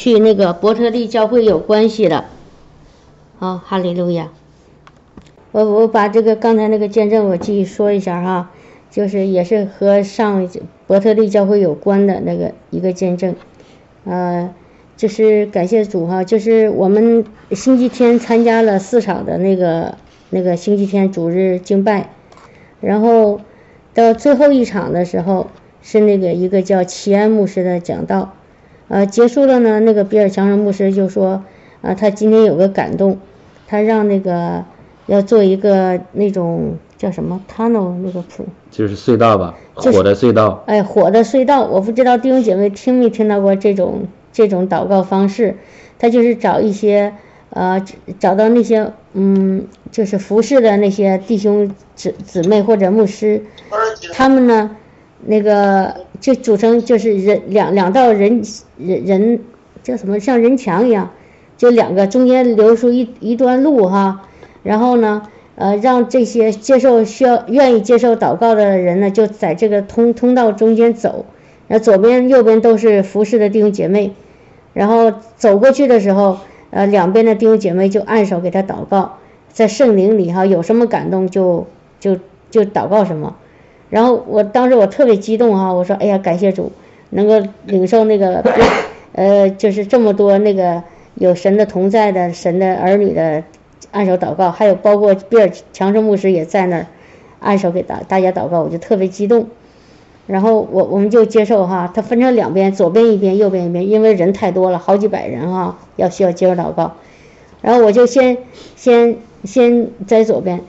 去那个伯特利教会有关系的。好，哈利路亚。我我把这个刚才那个见证我继续说一下哈，就是也是和上伯特利教会有关的那个一个见证，呃，就是感谢主哈，就是我们星期天参加了四场的那个那个星期天主日敬拜，然后到最后一场的时候是那个一个叫齐安牧师的讲道。呃，结束了呢。那个比尔强生牧师就说，啊，他今天有个感动，他让那个要做一个那种叫什么 tunnel 那个谱，就是隧道吧，就是火的隧道。哎，火的隧道。我不知道弟兄姐妹听没听到过这种这种祷告方式，他就是找一些呃找到那些嗯就是服侍的那些弟兄姊姊妹或者牧师，他们呢那个就组成就是人两两道人人人叫什么像人墙一样，就两个中间留出一一段路哈，然后呢呃让这些接受需要愿意接受祷告的人呢就在这个通通道中间走，然后左边右边都是服侍的弟兄姐妹，然后走过去的时候，呃两边的弟兄姐妹就按手给他祷告，在圣灵里哈有什么感动就就就祷告什么。然后我当时我特别激动哈，我说哎呀感谢主，能够领受那个，呃就是这么多那个有神的同在的神的儿女的按手祷告，还有包括比尔强生牧师也在那儿按手给大大家祷告，我就特别激动。然后我我们就接受哈，它分成两边，左边一边，右边一边，因为人太多了，好几百人哈，要需要接受祷告。然后我就先先先在左边。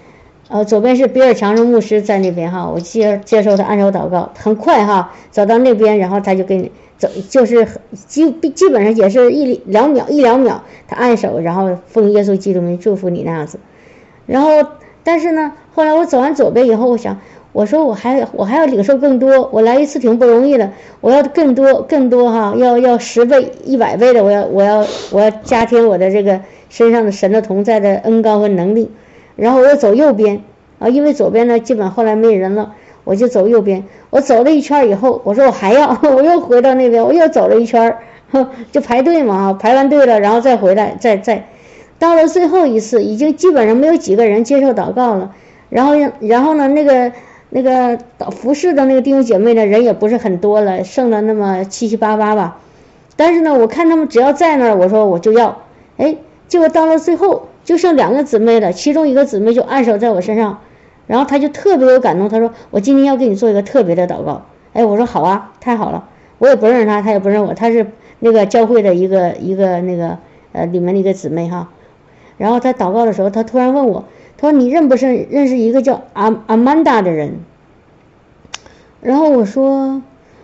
呃，左边是比尔强生牧师在那边哈，我接接受他按手祷告，很快哈，走到那边，然后他就给你走，就是基基本上也是一两秒一两秒，他按手，然后奉耶稣基督名祝福你那样子。然后，但是呢，后来我走完左边以后，我想，我说我还我还要领受更多，我来一次挺不容易的，我要更多更多哈，要要十倍一百倍的，我要我要我要加添我的这个身上的神的同在的恩高和能力。然后我又走右边啊，因为左边呢基本后来没人了，我就走右边。我走了一圈以后，我说我还要，我又回到那边，我又走了一圈，就排队嘛，排完队了，然后再回来，再再到了最后一次，已经基本上没有几个人接受祷告了。然后然后呢，那个那个服侍的那个弟兄姐妹呢，人也不是很多了，剩了那么七七八八吧。但是呢，我看他们只要在那儿，我说我就要，哎，结果到了最后。就剩两个姊妹了，其中一个姊妹就按手在我身上，然后她就特别有感动，她说：“我今天要给你做一个特别的祷告。”哎，我说好啊，太好了，我也不认识她，她也不认我，她是那个教会的一个一个那个呃里面的一个姊妹哈。然后她祷告的时候，她突然问我，她说：“你认不认认识一个叫阿阿曼达的人？”然后我说，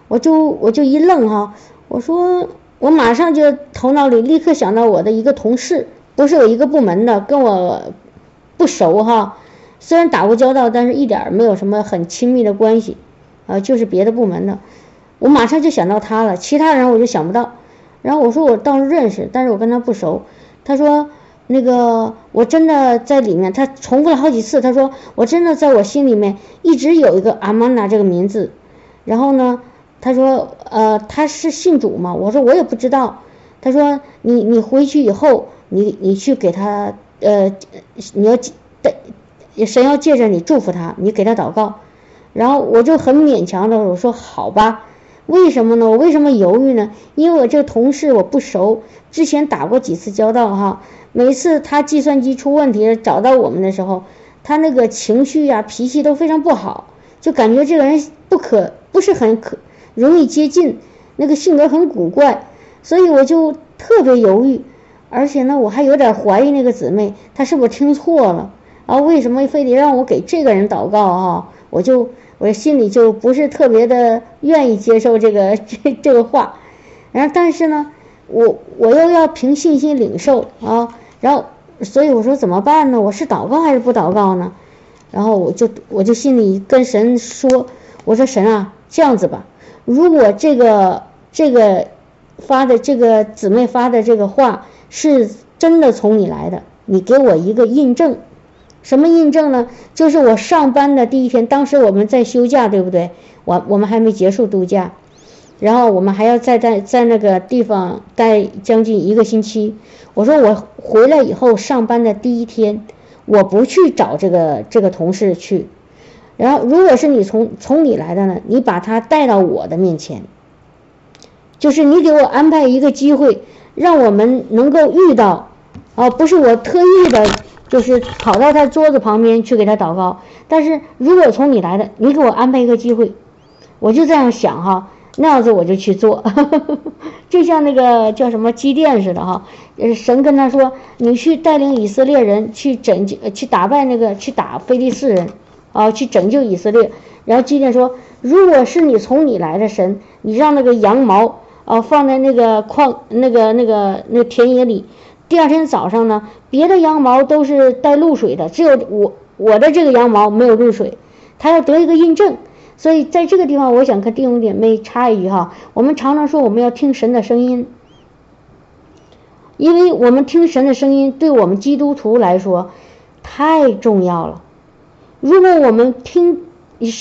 我就我就一愣哈，我说我马上就头脑里立刻想到我的一个同事。不是有一个部门的，跟我不熟哈，虽然打过交道，但是一点没有什么很亲密的关系，啊，就是别的部门的，我马上就想到他了，其他人我就想不到。然后我说我倒是认识，但是我跟他不熟。他说那个我真的在里面，他重复了好几次，他说我真的在我心里面一直有一个阿曼达这个名字。然后呢，他说呃他是信主吗？我说我也不知道。他说你你回去以后。你你去给他呃，你要也神要借着你祝福他，你给他祷告，然后我就很勉强的我说好吧，为什么呢？我为什么犹豫呢？因为我这个同事我不熟，之前打过几次交道哈，每次他计算机出问题找到我们的时候，他那个情绪呀脾气都非常不好，就感觉这个人不可不是很可容易接近，那个性格很古怪，所以我就特别犹豫。而且呢，我还有点怀疑那个姊妹，她是不是听错了啊？为什么非得让我给这个人祷告啊？我就我心里就不是特别的愿意接受这个这 这个话。然后，但是呢，我我又要凭信心领受啊。然后，所以我说怎么办呢？我是祷告还是不祷告呢？然后我就我就心里跟神说，我说神啊，这样子吧，如果这个这个发的这个姊妹发的这个话。是真的从你来的，你给我一个印证，什么印证呢？就是我上班的第一天，当时我们在休假，对不对？我我们还没结束度假，然后我们还要再在在那个地方待将近一个星期。我说我回来以后上班的第一天，我不去找这个这个同事去。然后如果是你从从你来的呢，你把他带到我的面前，就是你给我安排一个机会，让我们能够遇到，啊，不是我特意的，就是跑到他桌子旁边去给他祷告。但是如果从你来的，你给我安排一个机会，我就这样想哈。那样子我就去做，就像那个叫什么机电似的哈，神跟他说，你去带领以色列人去拯救、去打败那个、去打非利士人，啊，去拯救以色列。然后机电说，如果是你从你来的神，你让那个羊毛啊放在那个矿、那个、那个、那田野里，第二天早上呢，别的羊毛都是带露水的，只有我我的这个羊毛没有露水，他要得一个印证。所以在这个地方，我想跟弟兄姐妹插一句哈，我们常常说我们要听神的声音，因为我们听神的声音对我们基督徒来说太重要了。如果我们听耶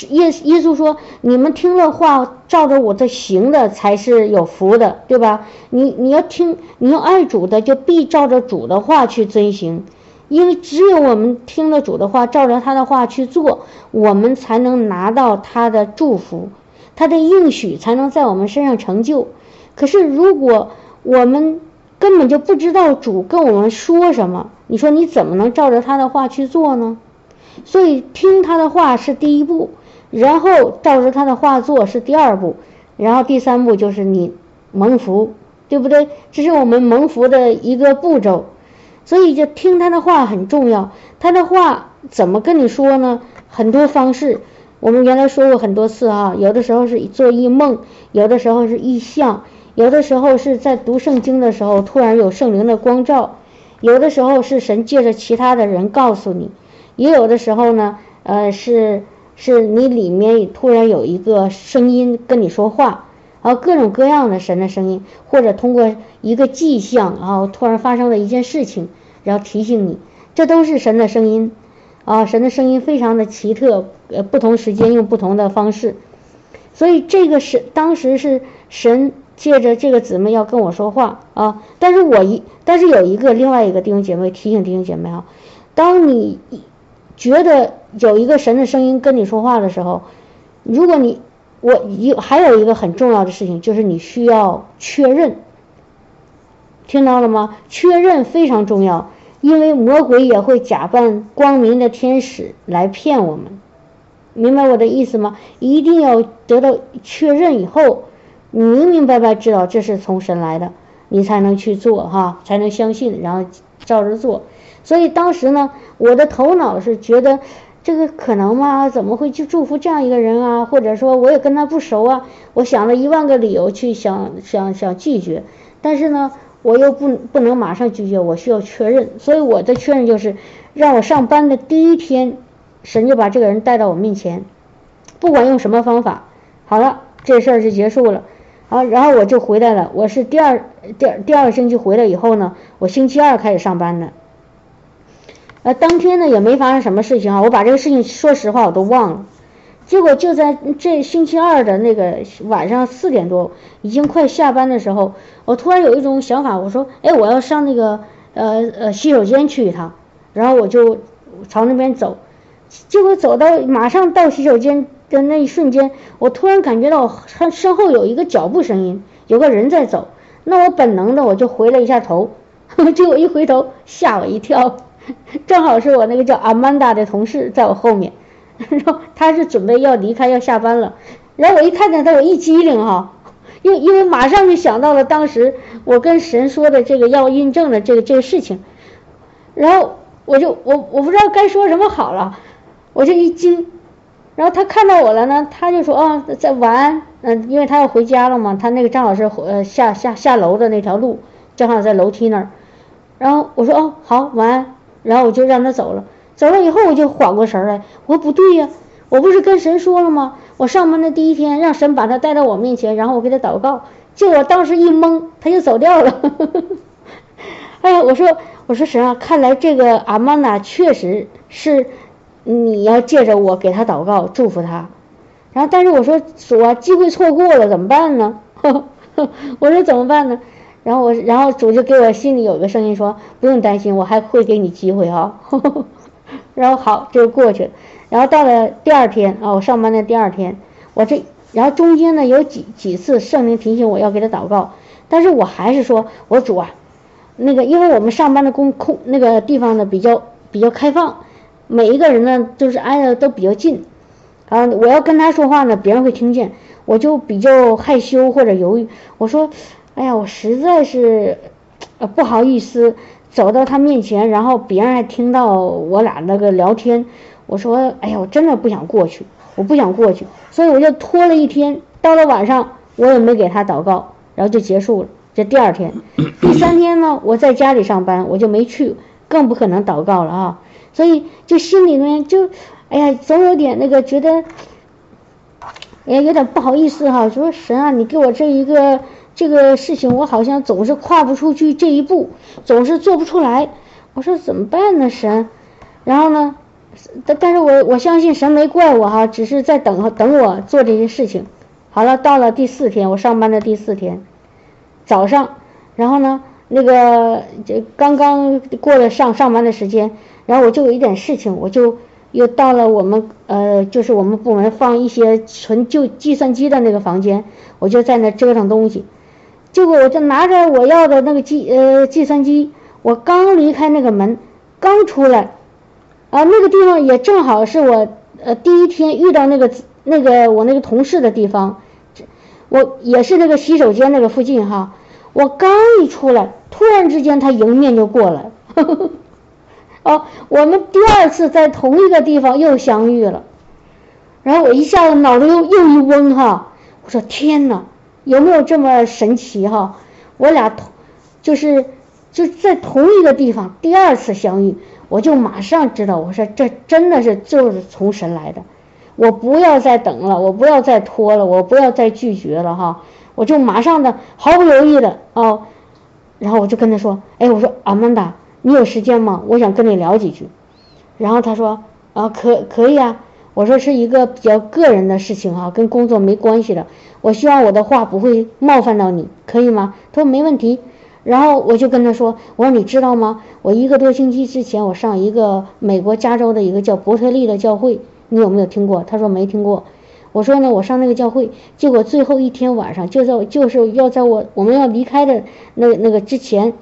耶稣说，你们听了话，照着我的行的才是有福的，对吧？你你要听，你要爱主的，就必照着主的话去遵行。因为只有我们听了主的话，照着他的话去做，我们才能拿到他的祝福，他的应许才能在我们身上成就。可是如果我们根本就不知道主跟我们说什么，你说你怎么能照着他的话去做呢？所以听他的话是第一步，然后照着他的话做是第二步，然后第三步就是你蒙福，对不对？这是我们蒙福的一个步骤。所以就听他的话很重要，他的话怎么跟你说呢？很多方式，我们原来说过很多次啊。有的时候是做一梦，有的时候是异象，有的时候是在读圣经的时候突然有圣灵的光照，有的时候是神借着其他的人告诉你，也有的时候呢，呃，是是你里面突然有一个声音跟你说话。然后各种各样的神的声音，或者通过一个迹象，然后突然发生了一件事情，然后提醒你，这都是神的声音，啊，神的声音非常的奇特，呃，不同时间用不同的方式，所以这个是当时是神借着这个姊妹要跟我说话啊，但是我一但是有一个另外一个弟兄姐妹提醒弟兄姐妹啊，当你觉得有一个神的声音跟你说话的时候，如果你。我有还有一个很重要的事情，就是你需要确认，听到了吗？确认非常重要，因为魔鬼也会假扮光明的天使来骗我们，明白我的意思吗？一定要得到确认以后，你明明白白知道这是从神来的，你才能去做哈，才能相信，然后照着做。所以当时呢，我的头脑是觉得。这个可能吗？怎么会去祝福这样一个人啊？或者说我也跟他不熟啊？我想了一万个理由去想想想拒绝，但是呢，我又不不能马上拒绝，我需要确认。所以我的确认就是，让我上班的第一天，神就把这个人带到我面前，不管用什么方法，好了，这事儿就结束了。好，然后我就回来了。我是第二第二第二个星期回来以后呢，我星期二开始上班的。呃，当天呢也没发生什么事情啊，我把这个事情说实话我都忘了。结果就在这星期二的那个晚上四点多，已经快下班的时候，我突然有一种想法，我说，哎，我要上那个呃呃洗手间去一趟，然后我就朝那边走。结果走到马上到洗手间的那一瞬间，我突然感觉到身身后有一个脚步声音，有个人在走。那我本能的我就回了一下头，结果一回头吓我一跳。正好是我那个叫阿曼达的同事在我后面，然后他是准备要离开要下班了，然后我一看见他我一激灵哈，因因为马上就想到了当时我跟神说的这个要印证的这个这个事情，然后我就我我不知道该说什么好了，我就一惊，然后他看到我了呢，他就说啊在晚安，嗯，因为他要回家了嘛，他那个张老师呃下下下楼的那条路，正好在楼梯那儿，然后我说哦好晚安。然后我就让他走了，走了以后我就缓过神来，我说不对呀，我不是跟神说了吗？我上班的第一天，让神把他带到我面前，然后我给他祷告，就我当时一懵，他就走掉了。哎呀，我说我说神啊，看来这个阿曼达确实是你要借着我给他祷告祝福他，然后但是我说主啊，机会错过了怎么办呢？我说怎么办呢？然后我，然后主就给我心里有个声音说，不用担心，我还会给你机会哈。然后好，就过去了。然后到了第二天啊，我上班的第二天，我这，然后中间呢有几几次圣灵提醒我要给他祷告，但是我还是说，我主啊，那个因为我们上班的公空那个地方呢比较比较开放，每一个人呢都是挨的都比较近，啊，我要跟他说话呢，别人会听见，我就比较害羞或者犹豫，我说，哎呀，我实在是，呃不好意思走到他面前，然后别人还听到我俩那个聊天。我说，哎呀，我真的不想过去，我不想过去，所以我就拖了一天。到了晚上，我也没给他祷告，然后就结束了。这第二天，第三天呢，我在家里上班，我就没去，更不可能祷告了啊。所以就心里面就，哎呀，总有点那个觉得，也，有点不好意思哈。说神啊，你给我这一个这个事情，我好像总是跨不出去这一步，总是做不出来。我说怎么办呢，神？然后呢？但但是我我相信神没怪我哈，只是在等等我做这些事情。好了，到了第四天，我上班的第四天早上，然后呢，那个这刚刚过了上上班的时间，然后我就有一点事情，我就又到了我们呃，就是我们部门放一些纯就计算机的那个房间，我就在那折腾东西。结果我就拿着我要的那个计呃计算机，我刚离开那个门，刚出来。啊，那个地方也正好是我呃第一天遇到那个那个我那个同事的地方，我也是那个洗手间那个附近哈。我刚一出来，突然之间他迎面就过来，哦，我们第二次在同一个地方又相遇了，然后我一下子脑子又又一嗡哈，我说天哪，有没有这么神奇哈？我俩同就是就在同一个地方第二次相遇。我就马上知道，我说这真的是就是从神来的，我不要再等了，我不要再拖了，我不要再拒绝了哈，我就马上的毫不犹豫的哦，然后我就跟他说，哎，我说阿曼达，你有时间吗？我想跟你聊几句。然后他说啊，可可以啊。我说是一个比较个人的事情哈，跟工作没关系的。我希望我的话不会冒犯到你，可以吗？他说没问题。然后我就跟他说：“我说你知道吗？我一个多星期之前，我上一个美国加州的一个叫伯特利的教会，你有没有听过？”他说没听过。我说呢，我上那个教会，结果最后一天晚上，就在就是要在我我们要离开的那那个之前，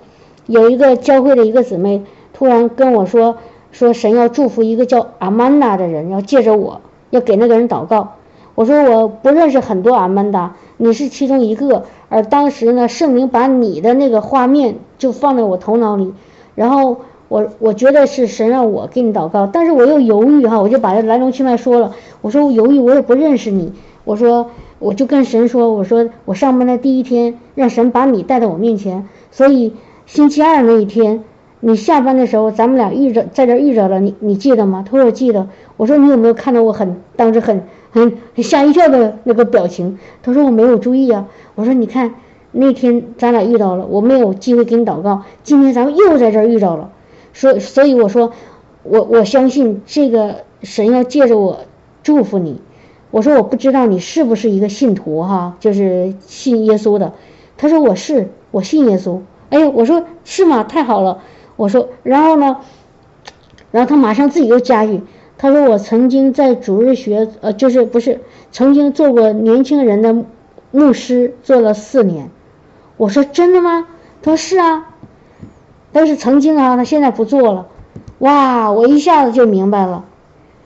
有一个教会的一个姊妹突然跟我说，说神要祝福一个叫阿曼达的人，要借着我要给那个人祷告。我说我不认识很多阿曼达，你是其中一个。而当时呢，圣灵把你的那个画面就放在我头脑里，然后我我觉得是神让我给你祷告，但是我又犹豫哈，我就把这来龙去脉说了。我说我犹豫，我也不认识你。我说我就跟神说，我说我上班的第一天，让神把你带到我面前，所以星期二那一天，你下班的时候，咱们俩遇着在这遇着了，你你记得吗？他说我记得。我说你有没有看到我很当时很很吓一跳的那个表情？他说我没有注意啊。我说你看，那天咱俩遇到了，我没有机会给你祷告。今天咱们又在这儿遇到了，所所以我说，我我相信这个神要借着我祝福你。我说我不知道你是不是一个信徒哈，就是信耶稣的。他说我是，我信耶稣。哎，我说是吗？太好了。我说，然后呢，然后他马上自己又加一句，他说我曾经在主日学，呃，就是不是曾经做过年轻人的。牧师做了四年，我说真的吗？他说是啊，但是曾经啊，他现在不做了。哇，我一下子就明白了，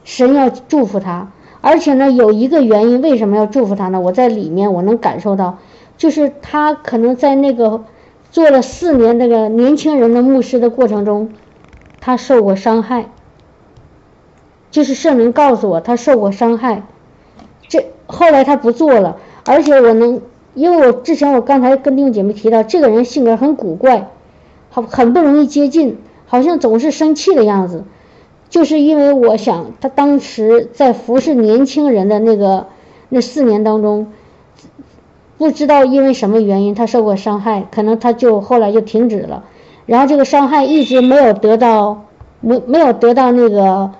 神要祝福他，而且呢，有一个原因，为什么要祝福他呢？我在里面我能感受到，就是他可能在那个做了四年那个年轻人的牧师的过程中，他受过伤害，就是圣灵告诉我他受过伤害，这后来他不做了。而且我能，因为我之前我刚才跟弟兄姐妹提到，这个人性格很古怪，好很不容易接近，好像总是生气的样子，就是因为我想他当时在服侍年轻人的那个那四年当中，不知道因为什么原因他受过伤害，可能他就后来就停止了，然后这个伤害一直没有得到没没有得到那个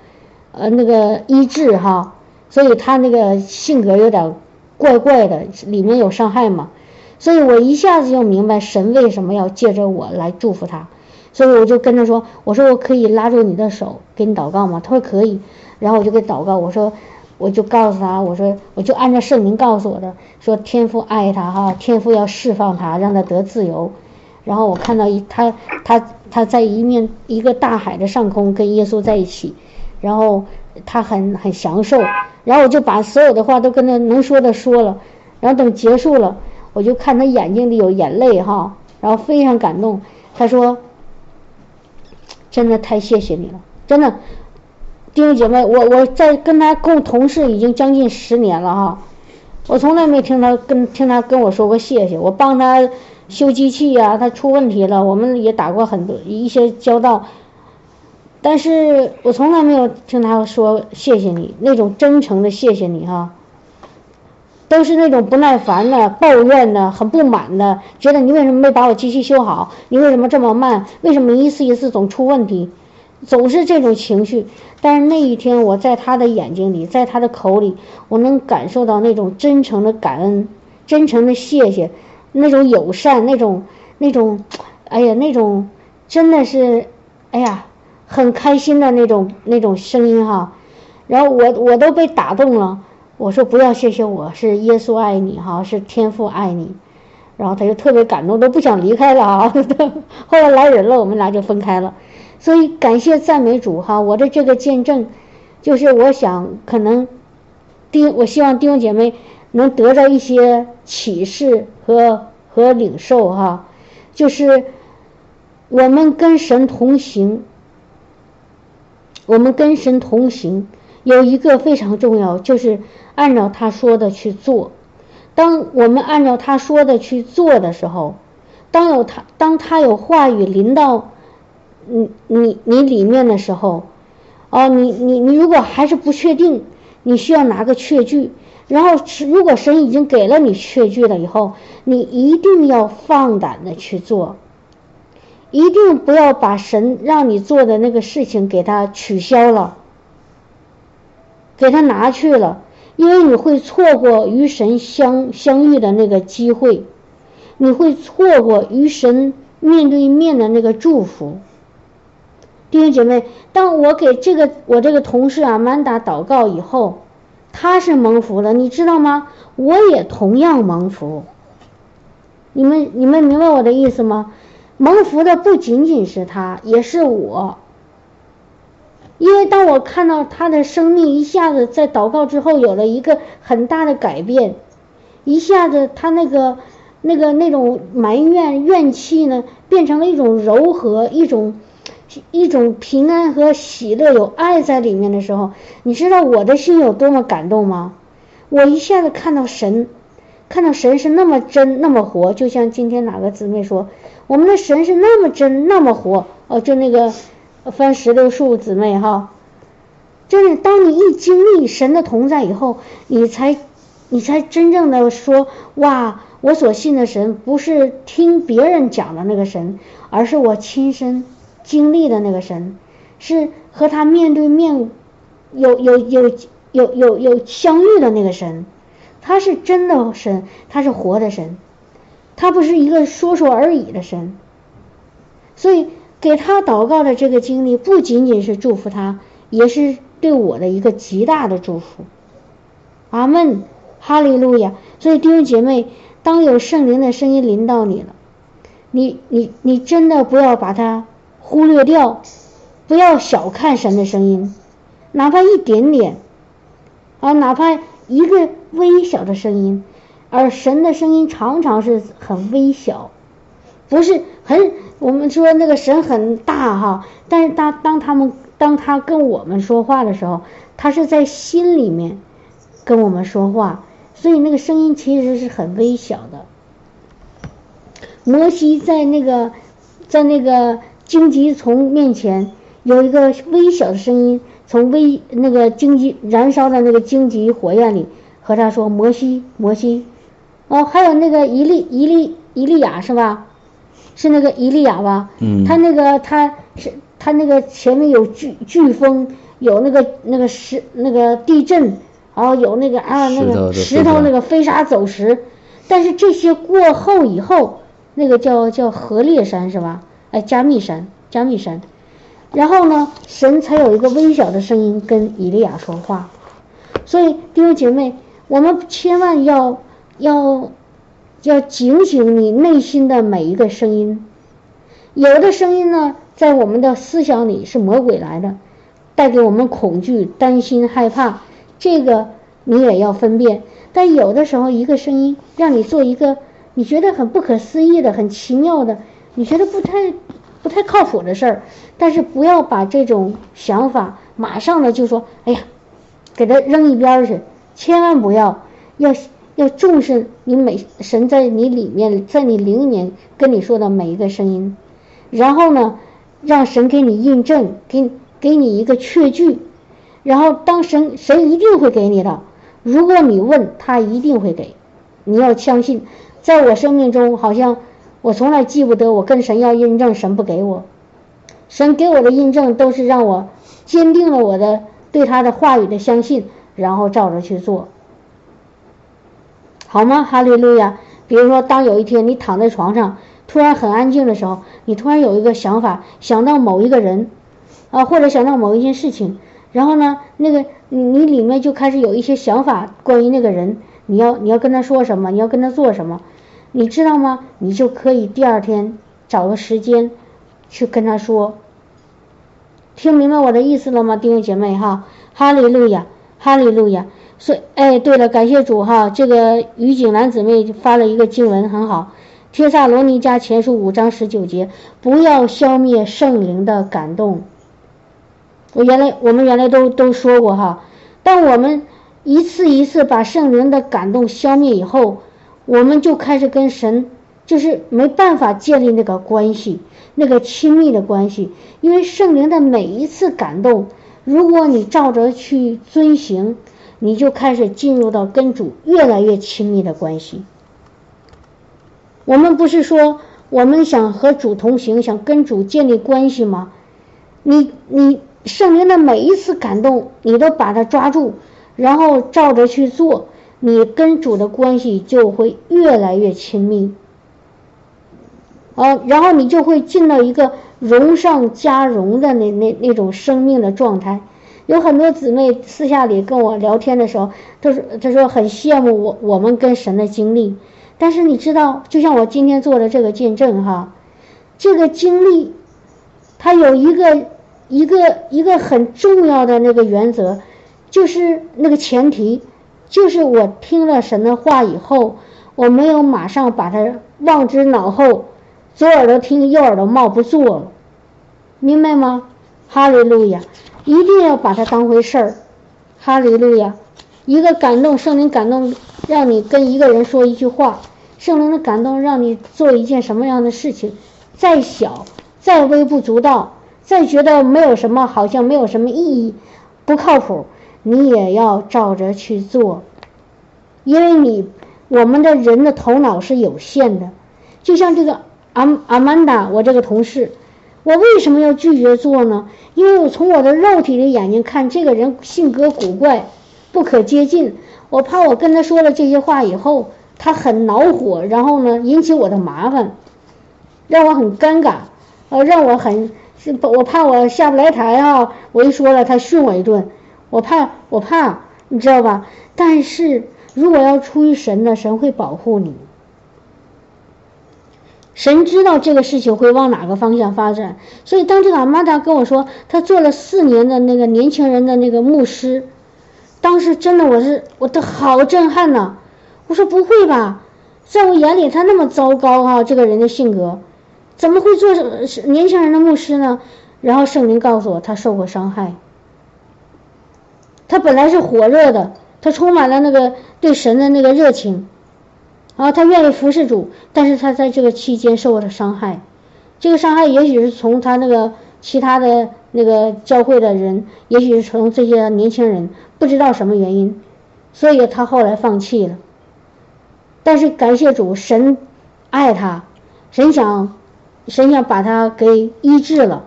呃那个医治哈，所以他那个性格有点。怪怪的，里面有伤害嘛，所以我一下子就明白神为什么要借着我来祝福他。所以我就跟他说：“我说我可以拉住你的手给你祷告吗？”他说可以。然后我就给祷告，我说我就告诉他，我说我就按照圣灵告诉我的，说天父爱他哈，天父要释放他，让他得自由。然后我看到一他他他在一面一个大海的上空跟耶稣在一起，然后他很很享受。然后我就把所有的话都跟他能说的说了。然后等结束了，我就看他眼睛里有眼泪哈，然后非常感动。他说。真的太谢谢你了，真的，弟姐妹，我我在跟他共同事已经将近十年了哈，我从来没听他跟听他跟我说过谢谢，我帮他修机器呀，他出问题了，我们也打过很多一些交道，但是我从来没有听他说谢谢你那种真诚的谢谢你哈。都是那种不耐烦的、抱怨的、很不满的，觉得你为什么没把我机器修好？你为什么这么慢？为什么一次一次总出问题？总是这种情绪。但是那一天，我在他的眼睛里，在他的口里，我能感受到那种真诚的感恩、真诚的谢谢，那种友善、那种那种，哎呀，那种真的是，哎呀，很开心的那种那种声音哈。然后我我都被打动了。我说不要谢谢我，是耶稣爱你哈，是天父爱你，然后他就特别感动，都不想离开了啊。后来来人了，我们俩就分开了。所以感谢赞美主哈，我的这个见证，就是我想可能弟，我希望弟兄姐妹能得到一些启示和和领受哈，就是我们跟神同行，我们跟神同行有一个非常重要，就是。按照他说的去做，当我们按照他说的去做的时候，当有他当他有话语临到你你你里面的时候，哦，你你你如果还是不确定，你需要拿个确据，然后如果神已经给了你确据了以后，你一定要放胆的去做，一定不要把神让你做的那个事情给他取消了，给他拿去了。因为你会错过与神相相遇的那个机会，你会错过与神面对面的那个祝福。弟兄姐妹，当我给这个我这个同事啊曼达祷告以后，他是蒙福了，你知道吗？我也同样蒙福。你们你们明白我的意思吗？蒙福的不仅仅是他，也是我。因为当我看到他的生命一下子在祷告之后有了一个很大的改变，一下子他那个那个那种埋怨怨气呢，变成了一种柔和，一种一种平安和喜乐，有爱在里面的时候，你知道我的心有多么感动吗？我一下子看到神，看到神是那么真那么活，就像今天哪个姊妹说，我们的神是那么真那么活哦，就那个。翻石榴树姊妹哈，就是当你一经历神的同在以后，你才你才真正的说哇，我所信的神不是听别人讲的那个神，而是我亲身经历的那个神，是和他面对面有有有有有有相遇的那个神，他是真的神，他是活的神，他不是一个说说而已的神，所以。给他祷告的这个经历，不仅仅是祝福他，也是对我的一个极大的祝福。阿门，哈利路亚。所以弟兄姐妹，当有圣灵的声音临到你了，你你你真的不要把它忽略掉，不要小看神的声音，哪怕一点点，啊，哪怕一个微小的声音，而神的声音常常是很微小，不是很。我们说那个神很大哈，但是当当他们当他跟我们说话的时候，他是在心里面跟我们说话，所以那个声音其实是很微小的。摩西在那个在那个荆棘丛面前，有一个微小的声音从微那个荆棘燃烧的那个荆棘火焰里和他说：“摩西，摩西。”哦，还有那个伊利伊利伊利亚是吧？是那个伊利亚吧？嗯，他那个他是他那个前面有飓飓风，有那个那个石那个地震，然后有那个啊那个石头那个飞沙走石，但是这些过后以后，那个叫叫河烈山是吧？哎，加密山，加密山。然后呢，神才有一个微小的声音跟以利亚说话。所以弟兄姐妹，我们千万要要要警醒你内心的每一个声音。有的声音呢，在我们的思想里是魔鬼来的，带给我们恐惧、担心、害怕，这个你也要分辨。但有的时候，一个声音让你做一个你觉得很不可思议的、很奇妙的，你觉得不太不太靠谱的事儿，但是不要把这种想法马上的就说，哎呀，给它扔一边去，千万不要，要要重视你每神在你里面，在你灵里面跟你说的每一个声音。然后呢，让神给你印证，给给你一个确据，然后当神神一定会给你的。如果你问他，一定会给。你要相信，在我生命中，好像我从来记不得我跟神要印证，神不给我。神给我的印证都是让我坚定了我的对他的话语的相信，然后照着去做，好吗？哈利路亚。比如说，当有一天你躺在床上。突然很安静的时候，你突然有一个想法，想到某一个人，啊，或者想到某一件事情，然后呢，那个你你里面就开始有一些想法关于那个人，你要你要跟他说什么，你要跟他做什么，你知道吗？你就可以第二天找个时间去跟他说。听明白我的意思了吗，弟兄姐妹哈？哈利路亚，哈利路亚。所以，哎，对了，感谢主哈，这个于景兰姊妹发了一个经文，很好。帖萨罗尼迦前书五章十九节，不要消灭圣灵的感动。我原来我们原来都都说过哈，当我们一次一次把圣灵的感动消灭以后，我们就开始跟神就是没办法建立那个关系，那个亲密的关系。因为圣灵的每一次感动，如果你照着去遵行，你就开始进入到跟主越来越亲密的关系。我们不是说我们想和主同行，想跟主建立关系吗？你你圣灵的每一次感动，你都把它抓住，然后照着去做，你跟主的关系就会越来越亲密。啊，然后你就会进到一个荣上加荣的那那那种生命的状态。有很多姊妹私下里跟我聊天的时候，她说她说很羡慕我我们跟神的经历。但是你知道，就像我今天做的这个见证哈，这个经历，它有一个一个一个很重要的那个原则，就是那个前提，就是我听了神的话以后，我没有马上把它忘之脑后，左耳朵听右耳朵冒不做，明白吗？哈利路亚，一定要把它当回事儿，哈利路亚，一个感动圣灵感动。让你跟一个人说一句话，圣灵的感动让你做一件什么样的事情，再小、再微不足道、再觉得没有什么，好像没有什么意义、不靠谱，你也要照着去做，因为你我们的人的头脑是有限的，就像这个阿阿曼达，我这个同事，我为什么要拒绝做呢？因为我从我的肉体的眼睛看，这个人性格古怪，不可接近。我怕我跟他说了这些话以后，他很恼火，然后呢引起我的麻烦，让我很尴尬，呃，让我很是我怕我下不来台啊！我一说了，他训我一顿，我怕我怕，你知道吧？但是如果要出于神呢，神会保护你，神知道这个事情会往哪个方向发展，所以当这个阿玛达跟我说，他做了四年的那个年轻人的那个牧师。当时真的我是我都好震撼呐！我说不会吧，在我眼里他那么糟糕哈，这个人的性格，怎么会做年轻人的牧师呢？然后圣灵告诉我，他受过伤害。他本来是火热的，他充满了那个对神的那个热情，啊，他愿意服侍主，但是他在这个期间受了伤害。这个伤害也许是从他那个其他的那个教会的人，也许是从这些年轻人。不知道什么原因，所以他后来放弃了。但是感谢主，神爱他，神想，神想把他给医治了。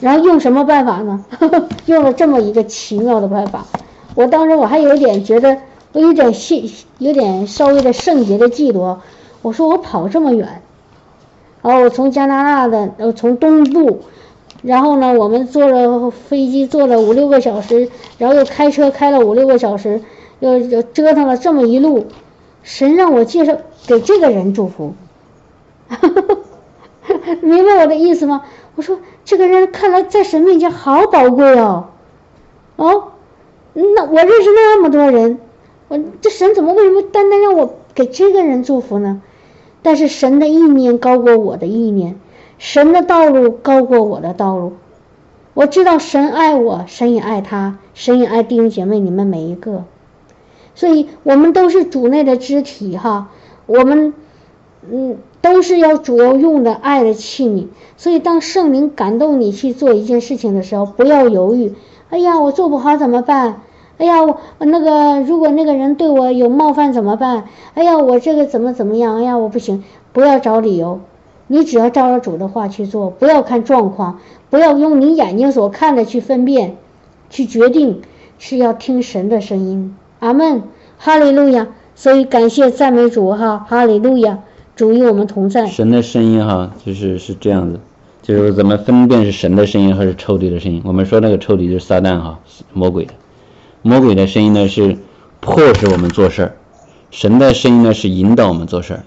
然后用什么办法呢？用了这么一个奇妙的办法。我当时我还有点觉得我有点信，有点稍微的圣洁的嫉妒。我说我跑这么远，然后我从加拿大的，呃，从东部，然后呢，我们坐了飞机坐了五六个小时，然后又开车开了五六个小时，又又折腾了这么一路，神让我介绍给这个人祝福，明白我的意思吗？我说这个人看来在神面前好宝贵哦，哦，那我认识那么多人，我这神怎么为什么单单让我给这个人祝福呢？但是神的意念高过我的意念，神的道路高过我的道路。我知道神爱我，神也爱他，神也爱弟兄姐妹你们每一个。所以我们都是主内的肢体哈，我们嗯都是要主要用的爱的器皿。所以当圣灵感动你去做一件事情的时候，不要犹豫。哎呀，我做不好怎么办？哎呀，我那个如果那个人对我有冒犯怎么办？哎呀，我这个怎么怎么样？哎呀，我不行，不要找理由，你只要照着主的话去做，不要看状况，不要用你眼睛所看的去分辨，去决定，是要听神的声音。阿门，哈利路亚。所以感谢赞美主哈，哈利路亚，主与我们同在。神的声音哈，就是是这样子，就是怎么分辨是神的声音还是抽屉的声音？我们说那个抽屉就是撒旦哈，魔鬼的。魔鬼的声音呢是迫使我们做事儿，神的声音呢是引导我们做事儿。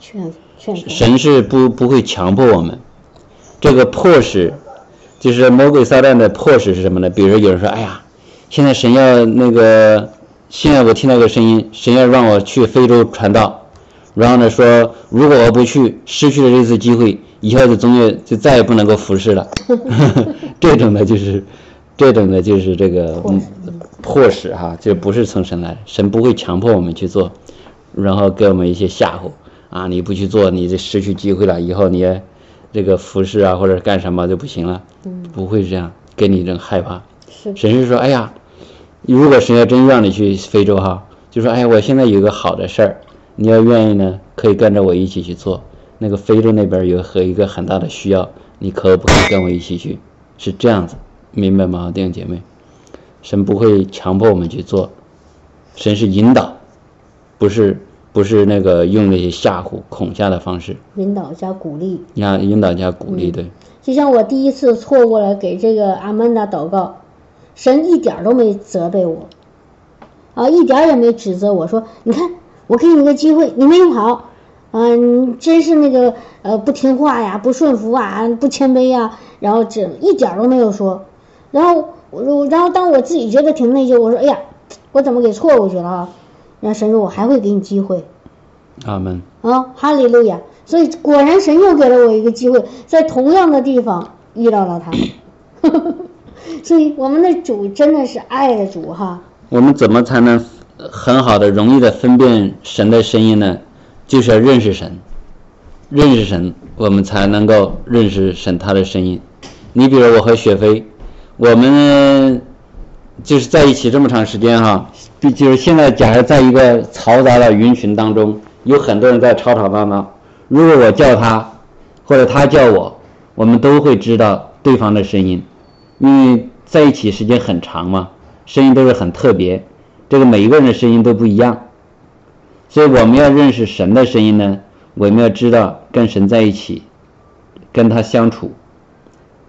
神是不不会强迫我们。这个迫使就是魔鬼撒旦的迫使是什么呢？比如说有人说：“哎呀，现在神要那个，现在我听到个声音，神要让我去非洲传道，然后呢说如果我不去，失去了这次机会，以后就总也就再也不能够服侍了。”这种的就是。这种的，就是这个迫使哈，就不是从神来，神不会强迫我们去做，然后给我们一些吓唬啊，你不去做，你就失去机会了，以后你这个服侍啊或者干什么就不行了，不会这样给你一种害怕。神是说，哎呀，如果神要真让你去非洲哈，就说，哎，我现在有个好的事儿，你要愿意呢，可以跟着我一起去做。那个非洲那边有和一个很大的需要，你可不可以跟我一起去？是这样子。明白吗，弟兄姐妹？神不会强迫我们去做，神是引导，不是不是那个用那些吓唬、恐吓的方式。引导加鼓励。呀，引导加鼓励，对。就像我第一次错过了给这个阿曼达祷告，神一点都没责备我，啊，一点也没指责我说，你看我给你个机会，你没用好，嗯，真是那个呃不听话呀，不顺服啊，不谦卑呀，然后这一点都没有说。然后我，然后当我自己觉得挺内疚，我说：“哎呀，我怎么给错过去了啊？”然后神说：“我还会给你机会。”阿门。啊，哈利路亚！所以果然神又给了我一个机会，在同样的地方遇到了他。所以我们的主真的是爱的主哈。我们怎么才能很好的、容易的分辨神的声音呢？就是要认识神，认识神，我们才能够认识神他的声音。你比如我和雪飞。我们就是在一起这么长时间哈，就是现在，假如在一个嘈杂的人群当中，有很多人在吵吵闹闹，如果我叫他，或者他叫我，我们都会知道对方的声音，因为在一起时间很长嘛，声音都是很特别，这个每一个人的声音都不一样，所以我们要认识神的声音呢，我们要知道跟神在一起，跟他相处，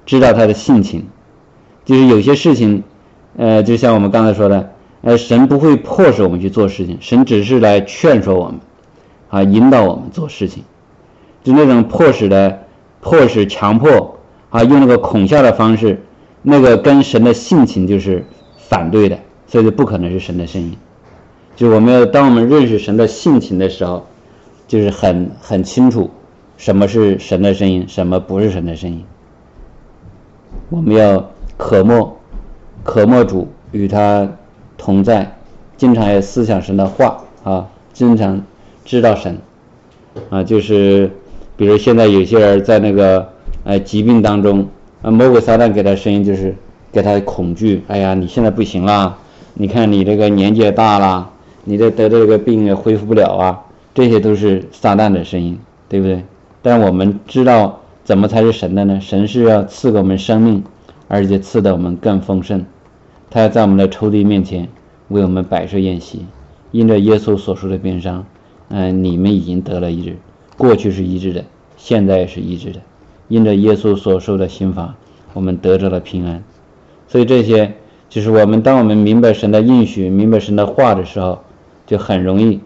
知道他的性情。就是有些事情，呃，就像我们刚才说的，呃，神不会迫使我们去做事情，神只是来劝说我们，啊，引导我们做事情。就那种迫使的、迫使、强迫，啊，用那个恐吓的方式，那个跟神的性情就是反对的，所以就不可能是神的声音。就是我们要当我们认识神的性情的时候，就是很很清楚什么是神的声音，什么不是神的声音。我们要。渴慕，渴慕主与他同在，经常也思想神的话啊，经常知道神啊，就是比如现在有些人在那个哎疾病当中啊，魔鬼撒旦给他声音就是给他恐惧，哎呀，你现在不行了，你看你这个年纪也大了，你这得这个病也恢复不了啊，这些都是撒旦的声音，对不对？但我们知道怎么才是神的呢？神是要赐给我们生命。而且赐的我们更丰盛，他要在我们的仇敌面前为我们摆设宴席，因着耶稣所受的鞭伤，嗯、你们已经得了医治，过去是医治的，现在也是医治的。因着耶稣所受的刑罚，我们得着了平安。所以这些就是我们当我们明白神的应许、明白神的话的时候，就很容易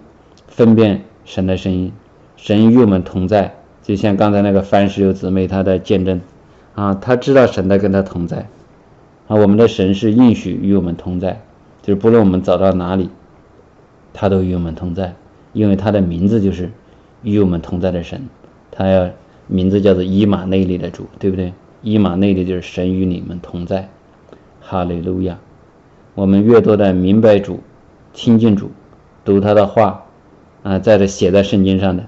分辨神的声音。神与我们同在，就像刚才那个番石榴姊妹她的见证啊，她知道神的跟她同在啊，我们的神是应许与我们同在，就是不论我们走到哪里，他都与我们同在，因为他的名字就是与我们同在的神，他要名字叫做伊马内利的主，对不对？伊马内利就是神与你们同在，哈利路亚。我们越多的明白主、亲近主、读他的话啊，在这写在圣经上的，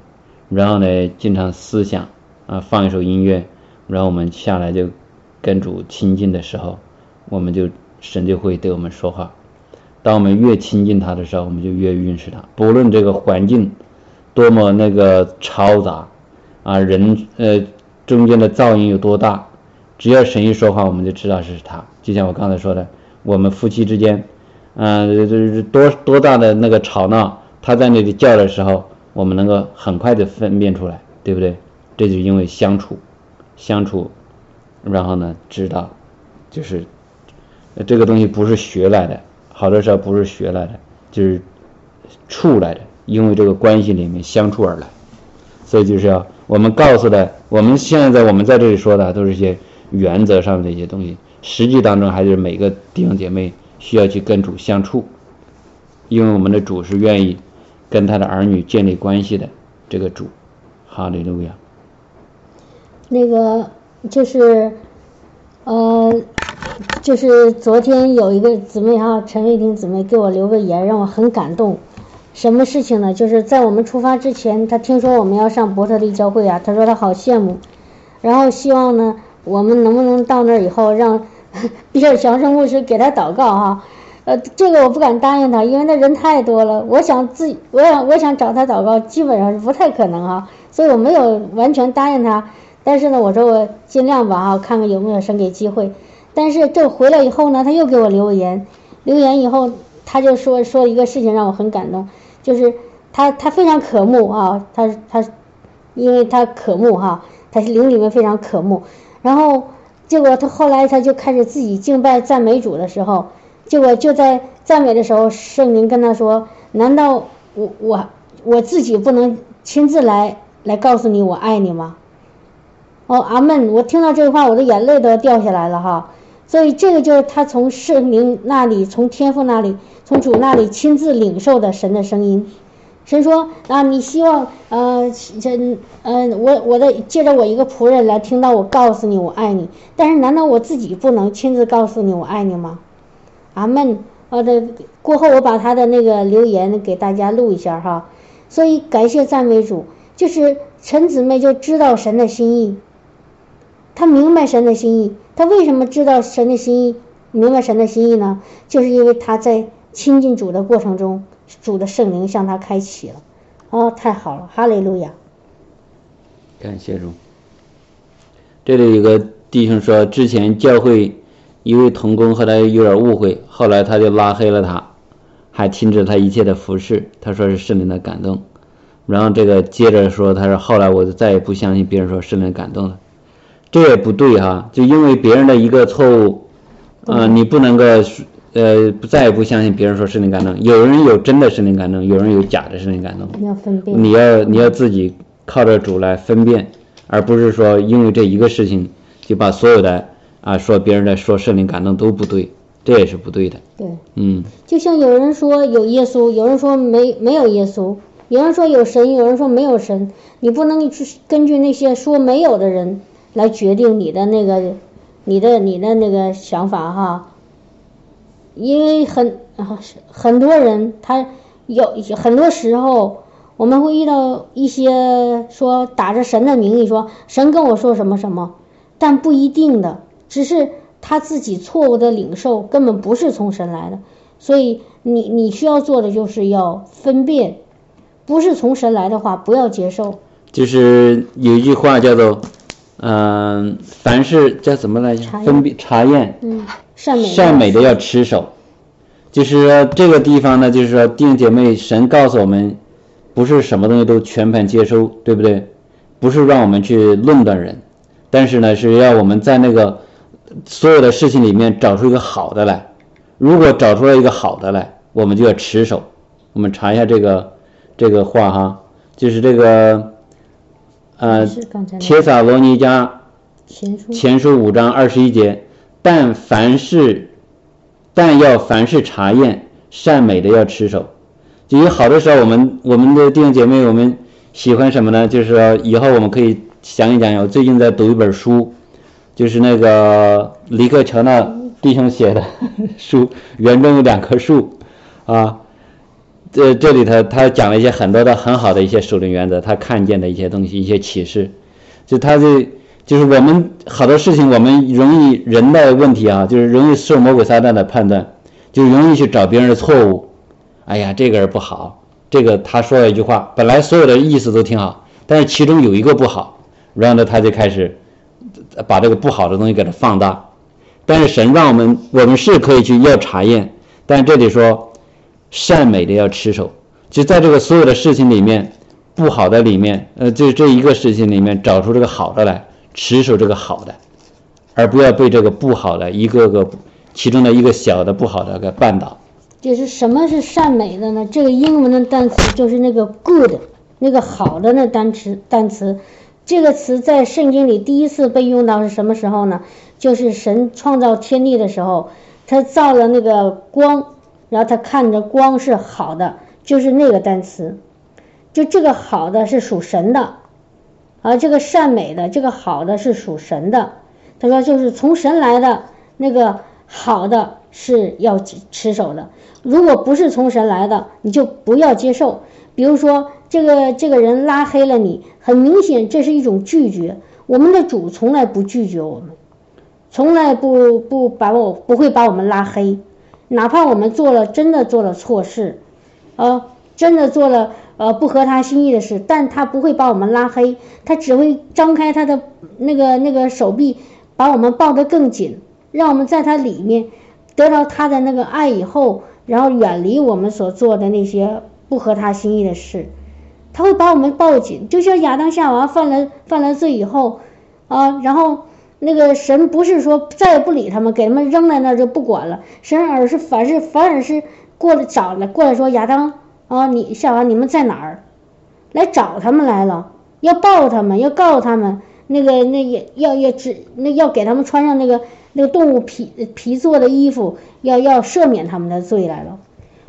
然后呢，经常思想啊，放一首音乐，然后我们下来就跟主亲近的时候，我们就神就会对我们说话。当我们越亲近他的时候，我们就越认识他。不论这个环境多么那个嘈杂啊，人呃中间的噪音有多大，只要神一说话，我们就知道是他。就像我刚才说的，我们夫妻之间，嗯、就是多多大的那个吵闹，他在那里叫的时候，我们能够很快的分辨出来，对不对？这就因为相处，相处，然后呢，知道，就是这个东西不是学来的，好多时候不是学来的，就是处来的，因为这个关系里面相处而来。所以就是要我们告诉的，我们现在我们在这里说的都是一些原则上的一些东西，实际当中还是每个弟兄姐妹需要去跟主相处，因为我们的主是愿意跟他的儿女建立关系的这个主，哈利路亚。那个就是，呃，就是昨天有一个姊妹哈，陈卫婷姊妹给我留个言，让我很感动。什么事情呢？就是在我们出发之前，她听说我们要上伯特利教会啊，她说她好羡慕，然后希望呢，我们能不能到那儿以后让比尔强生牧师给他祷告哈。呃，这个我不敢答应他，因为那人太多了。我想自己，我想我想找他祷告，基本上是不太可能哈，所以我没有完全答应他。但是呢，我说我尽量吧哈，看看有没有神给机会。但是这回来以后呢，他又给我留言，留言以后他就说说一个事情让我很感动，就是他他非常渴慕啊，他他因为他渴慕哈，他是灵里面非常渴慕，然后结果他后来他就开始自己敬拜赞美主的时候，结果就在赞美的时候，圣灵跟他说：“难道我我我自己不能亲自来来告诉你我爱你吗？”哦，阿门！我听到这话，我的眼泪都要掉下来了哈。所以这个就是他从圣灵那里，从天父那里，从主那里亲自领受的神的声音。神说啊，你希望呃这嗯、我我的借着我一个仆人来听到我告诉你我爱你，但是难道我自己不能亲自告诉你我爱你吗？阿门。呃的过后我把他的那个留言给大家录一下哈。所以感谢赞美主，就是陈姊妹就知道神的心意。他明白神的心意，他为什么知道神的心意，明白神的心意呢？就是因为他在亲近主的过程中，主的圣灵向他开启了。哦，太好了，哈利路亚！感谢主。这里有个弟兄说，之前教会一位童工和他有点误会，后来他就拉黑了他，还停止他一切的服饰。他说是圣灵的感动。然后这个接着说，他说后来我就再也不相信别人说圣灵感动了，这也不对哈。就因为别人的一个错误，呃，你不能够呃不再也不相信别人说圣灵感动。有人有真的圣灵感动，有人有假的圣灵感动。你要分辨。你要你要自己靠着主来分辨，而不是说因为这一个事情就把所有的啊说别人的说圣灵感动都不对，这也是不对的。对，嗯，就像有人说有耶稣，有人说没没有耶稣，有人说有神，有人说没有神。你不能去根据那些说没有的人来决定你的那个你的你的那个想法哈。因为很很多人他有很多时候我们会遇到一些说打着神的名义说神跟我说什么什么，但不一定的，只是他自己错误的领受根本不是从神来的，所以你你需要做的就是要分辨，不是从神来的话不要接受。就是有一句话叫做，嗯、凡是叫怎么来分辨查验。嗯，善美善美的要持守，就是说这个地方呢，就是说弟兄姐妹，神告诉我们，不是什么东西都全盘接收，对不对？不是让我们去论断人，但是呢，是要我们在那个所有的事情里面找出一个好的来。如果找出来一个好的来，我们就要持守。我们查一下这个这个话哈，就是这个呃，是刚才那个帖撒罗尼迦前书前书五章二十一节，但凡事，但要凡事查验善美的要持守。就有好的时候，我们我们的弟兄姐妹，我们喜欢什么呢？就是说以后我们可以讲一讲。我最近在读一本书，就是那个李克乔纳弟兄写的 书，园中有两棵树，啊，这这里头他讲了一些很多的很好的一些属灵原则，他看见的一些东西，一些启示。就他这就是我们好多事情，我们容易人的问题啊，就是容易受魔鬼撒旦的判断，就容易去找别人的错误。哎呀，这个人不好，这个他说了一句话，本来所有的意思都挺好，但是其中有一个不好，然后呢，他就开始把这个不好的东西给它放大。但是神让我们，我们是可以去要查验，但这里说善美的要持守，就在这个所有的事情里面，不好的里面，呃，就这一个事情里面找出这个好的来，持守这个好的，而不要被这个不好的一个个其中的一个小的不好的给绊倒。就是什么是善美的呢？这个英文的单词就是那个 good，那个好的那单词单词。这个词在圣经里第一次被用到是什么时候呢？就是神创造天地的时候，他造了那个光，然后他看着光是好的，就是那个单词。就这个好的是属神的，而这个善美的这个好的是属神的。他说就是从神来的那个好的是要持守的。如果不是从神来的，你就不要接受。比如说，这个这个人拉黑了你，很明显这是一种拒绝。我们的主从来不拒绝我们，从来不不把我不会把我们拉黑，哪怕我们做了真的做了错事，啊，真的做了呃不合他心意的事，但他不会把我们拉黑，他只会张开他的那个那个手臂，把我们抱得更紧，让我们在他里面得到他的那个爱以后。然后远离我们所做的那些不合他心意的事，他会把我们抱紧，就像亚当夏娃犯了犯了罪以后，啊，然后那个神不是说再也不理他们，给他们扔在那儿就不管了，神而是反是反而是过来找了过来说亚当啊，你夏娃你们在哪儿？来找他们来了，要抱他们，要告他们那个那也要要只那要给他们穿上那个。那个动物皮皮做的衣服，要要赦免他们的罪来了，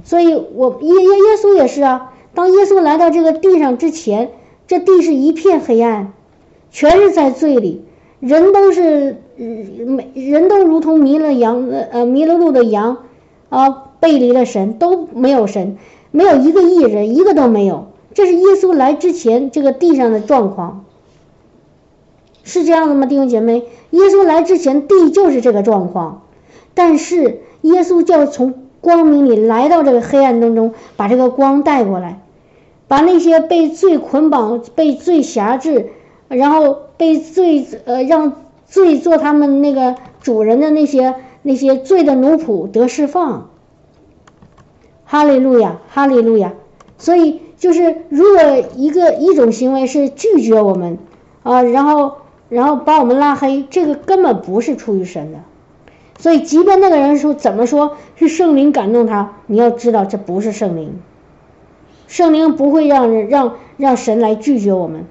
所以我耶耶耶稣也是啊。当耶稣来到这个地上之前，这地是一片黑暗，全是在罪里，人都是没人都如同迷了羊呃迷了路的羊啊，背离了神，都没有神，没有一个艺人，一个都没有。这是耶稣来之前这个地上的状况。是这样的吗，弟兄姐妹？耶稣来之前，地就是这个状况，但是耶稣就要从光明里来到这个黑暗当中，把这个光带过来，把那些被罪捆绑、被罪辖制，然后被罪呃让罪做他们那个主人的那些那些罪的奴仆得释放。哈利路亚，哈利路亚。所以就是，如果一个一种行为是拒绝我们啊，然后。然后把我们拉黑，这个根本不是出于神的，所以即便那个人说怎么说是圣灵感动他，你要知道这不是圣灵，圣灵不会让人让让神来拒绝我们，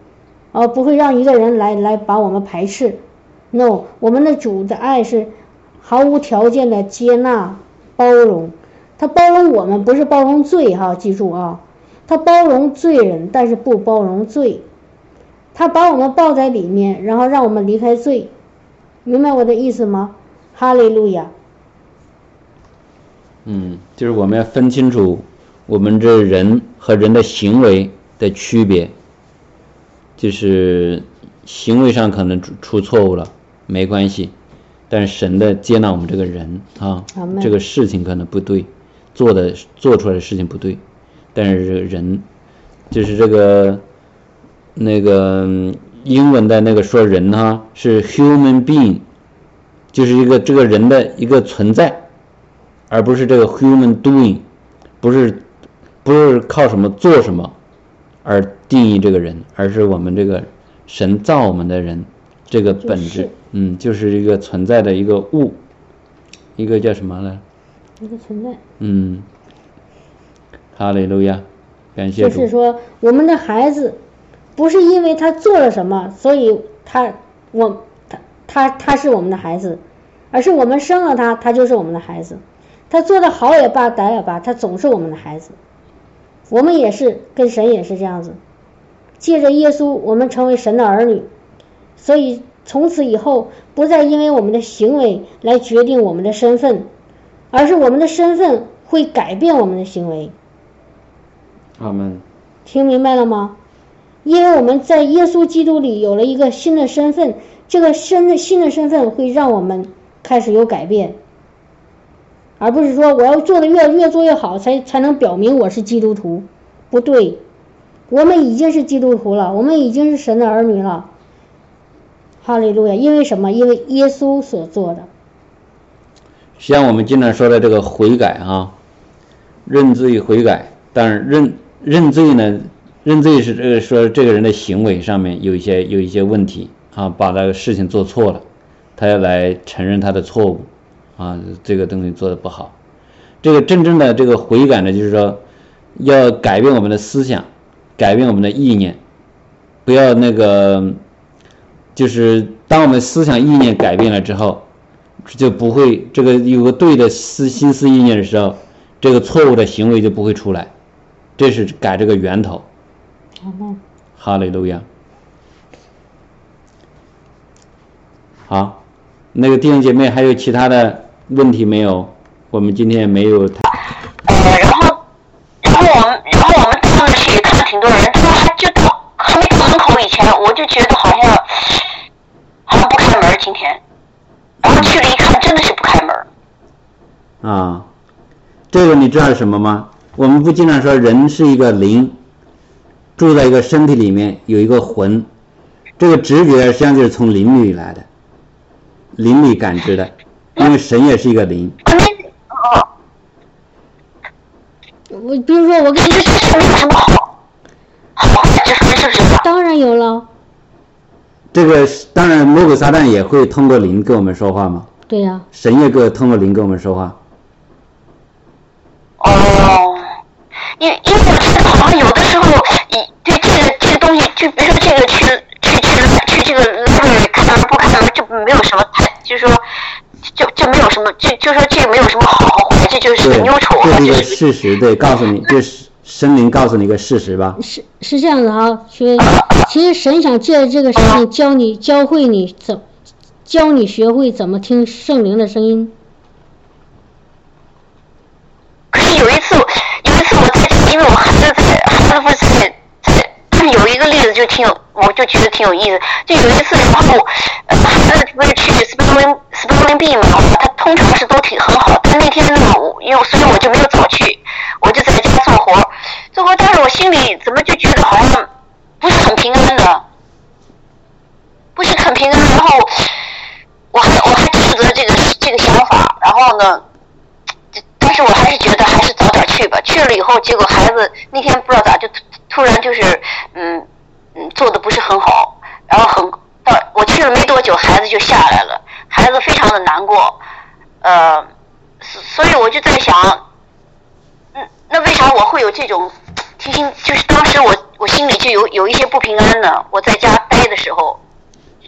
啊不会让一个人来来把我们排斥，no，我们的主的爱是毫无条件的接纳包容，他包容我们不是包容罪哈，记住啊，他包容罪人，但是不包容罪。他把我们抱在里面，然后让我们离开罪，明白我的意思吗？哈利路亚。嗯，就是我们要分清楚我们这人和人的行为的区别，就是行为上可能出出错误了，没关系，但是神的接纳我们这个人啊，这个事情可能不对，做的做出来的事情不对，但是这个人就是这个。那个英文的那个说人呢是 human being，就是一个这个人的一个存在，而不是这个 human doing，不是不是靠什么做什么而定义这个人，而是我们这个神造我们的人这个本质，嗯，就是一个存在的一个物，一个叫什么呢？一个存在。嗯，哈利路亚，感谢就是说，我们的孩子不是因为他做了什么，所以他我他他他是我们的孩子，而是我们生了他，他就是我们的孩子。他做的好也罢，歹也罢，他总是我们的孩子。我们也是跟神也是这样子，借着耶稣，我们成为神的儿女，所以从此以后不再因为我们的行为来决定我们的身份，而是我们的身份会改变我们的行为。阿门。听明白了吗？因为我们在耶稣基督里有了一个新的身份，这个身的新的身份会让我们开始有改变。而不是说我要做的越越做越好，才才能表明我是基督徒，不对，我们已经是基督徒了，我们已经是神的儿女了。哈利路亚！因为什么？因为耶稣所做的。像我们经常说的这个悔改啊，认罪悔改，但是认认罪呢，认罪是这个说这个人的行为上面有一些有一些问题啊，把那个事情做错了，他要来承认他的错误。啊，这个东西做的不好。这个真正的这个悔改呢，就是说要改变我们的思想，改变我们的意念，不要那个，就是当我们思想意念改变了之后，就不会这个有个对的思心思意念的时候，这个错误的行为就不会出来。这是改这个源头。哈利路亚。好，那个弟兄姐妹还有其他的。问题没有，我们今天没有。呃，然后，然后我们，然后我们上去看了挺多人，他说还就到还没到门口以前，我就觉得好像好像不开门今天，然后去了。啊，这个你知道是什么吗？我们不经常说人是一个灵，住在一个身体里面有一个魂，这个直觉实际上就是从灵里来的，灵里感知的。因为神也是一个灵。我比如说，我跟你说什么好？好，这是不是？当然有了。这个当然，魔鬼撒旦也会通过灵跟我们说话吗？对呀。神也个通过灵跟我们说话。哦，因因为我好像有的时候，对这个这个东西，就比如说这个去去去去这个那里看不看就没有什么太，就是说。就就没有什么，就就说这没有什么好和坏，这就是个 neutral，这是一个事实，对，告诉你，就是神灵告诉你一个事实吧。是是这样的啊，学，其实神想借着这个事情教你，教会你怎，教你学会怎么听圣灵的声音。有一个例子就挺有，我就觉得挺有意思。就有一次，然后，呃，不是去 spelling spelling b 嘛，他通常是都挺很好。但那天呢，我因为所以我就没有早去，我就在家做活，做活。但是我心里怎么就觉得好像不是很平安的，不是很平安。然后，我还我还记得这个这个想法。然后呢，但是我还是觉得还是早点去吧。去了以后，结果孩子那天不知道咋就。突然就是，嗯嗯，做的不是很好，然后很到我去了没多久，孩子就下来了，孩子非常的难过，呃，所以我就在想，嗯，那为啥我会有这种提心？就是当时我我心里就有有一些不平安呢。我在家待的时候，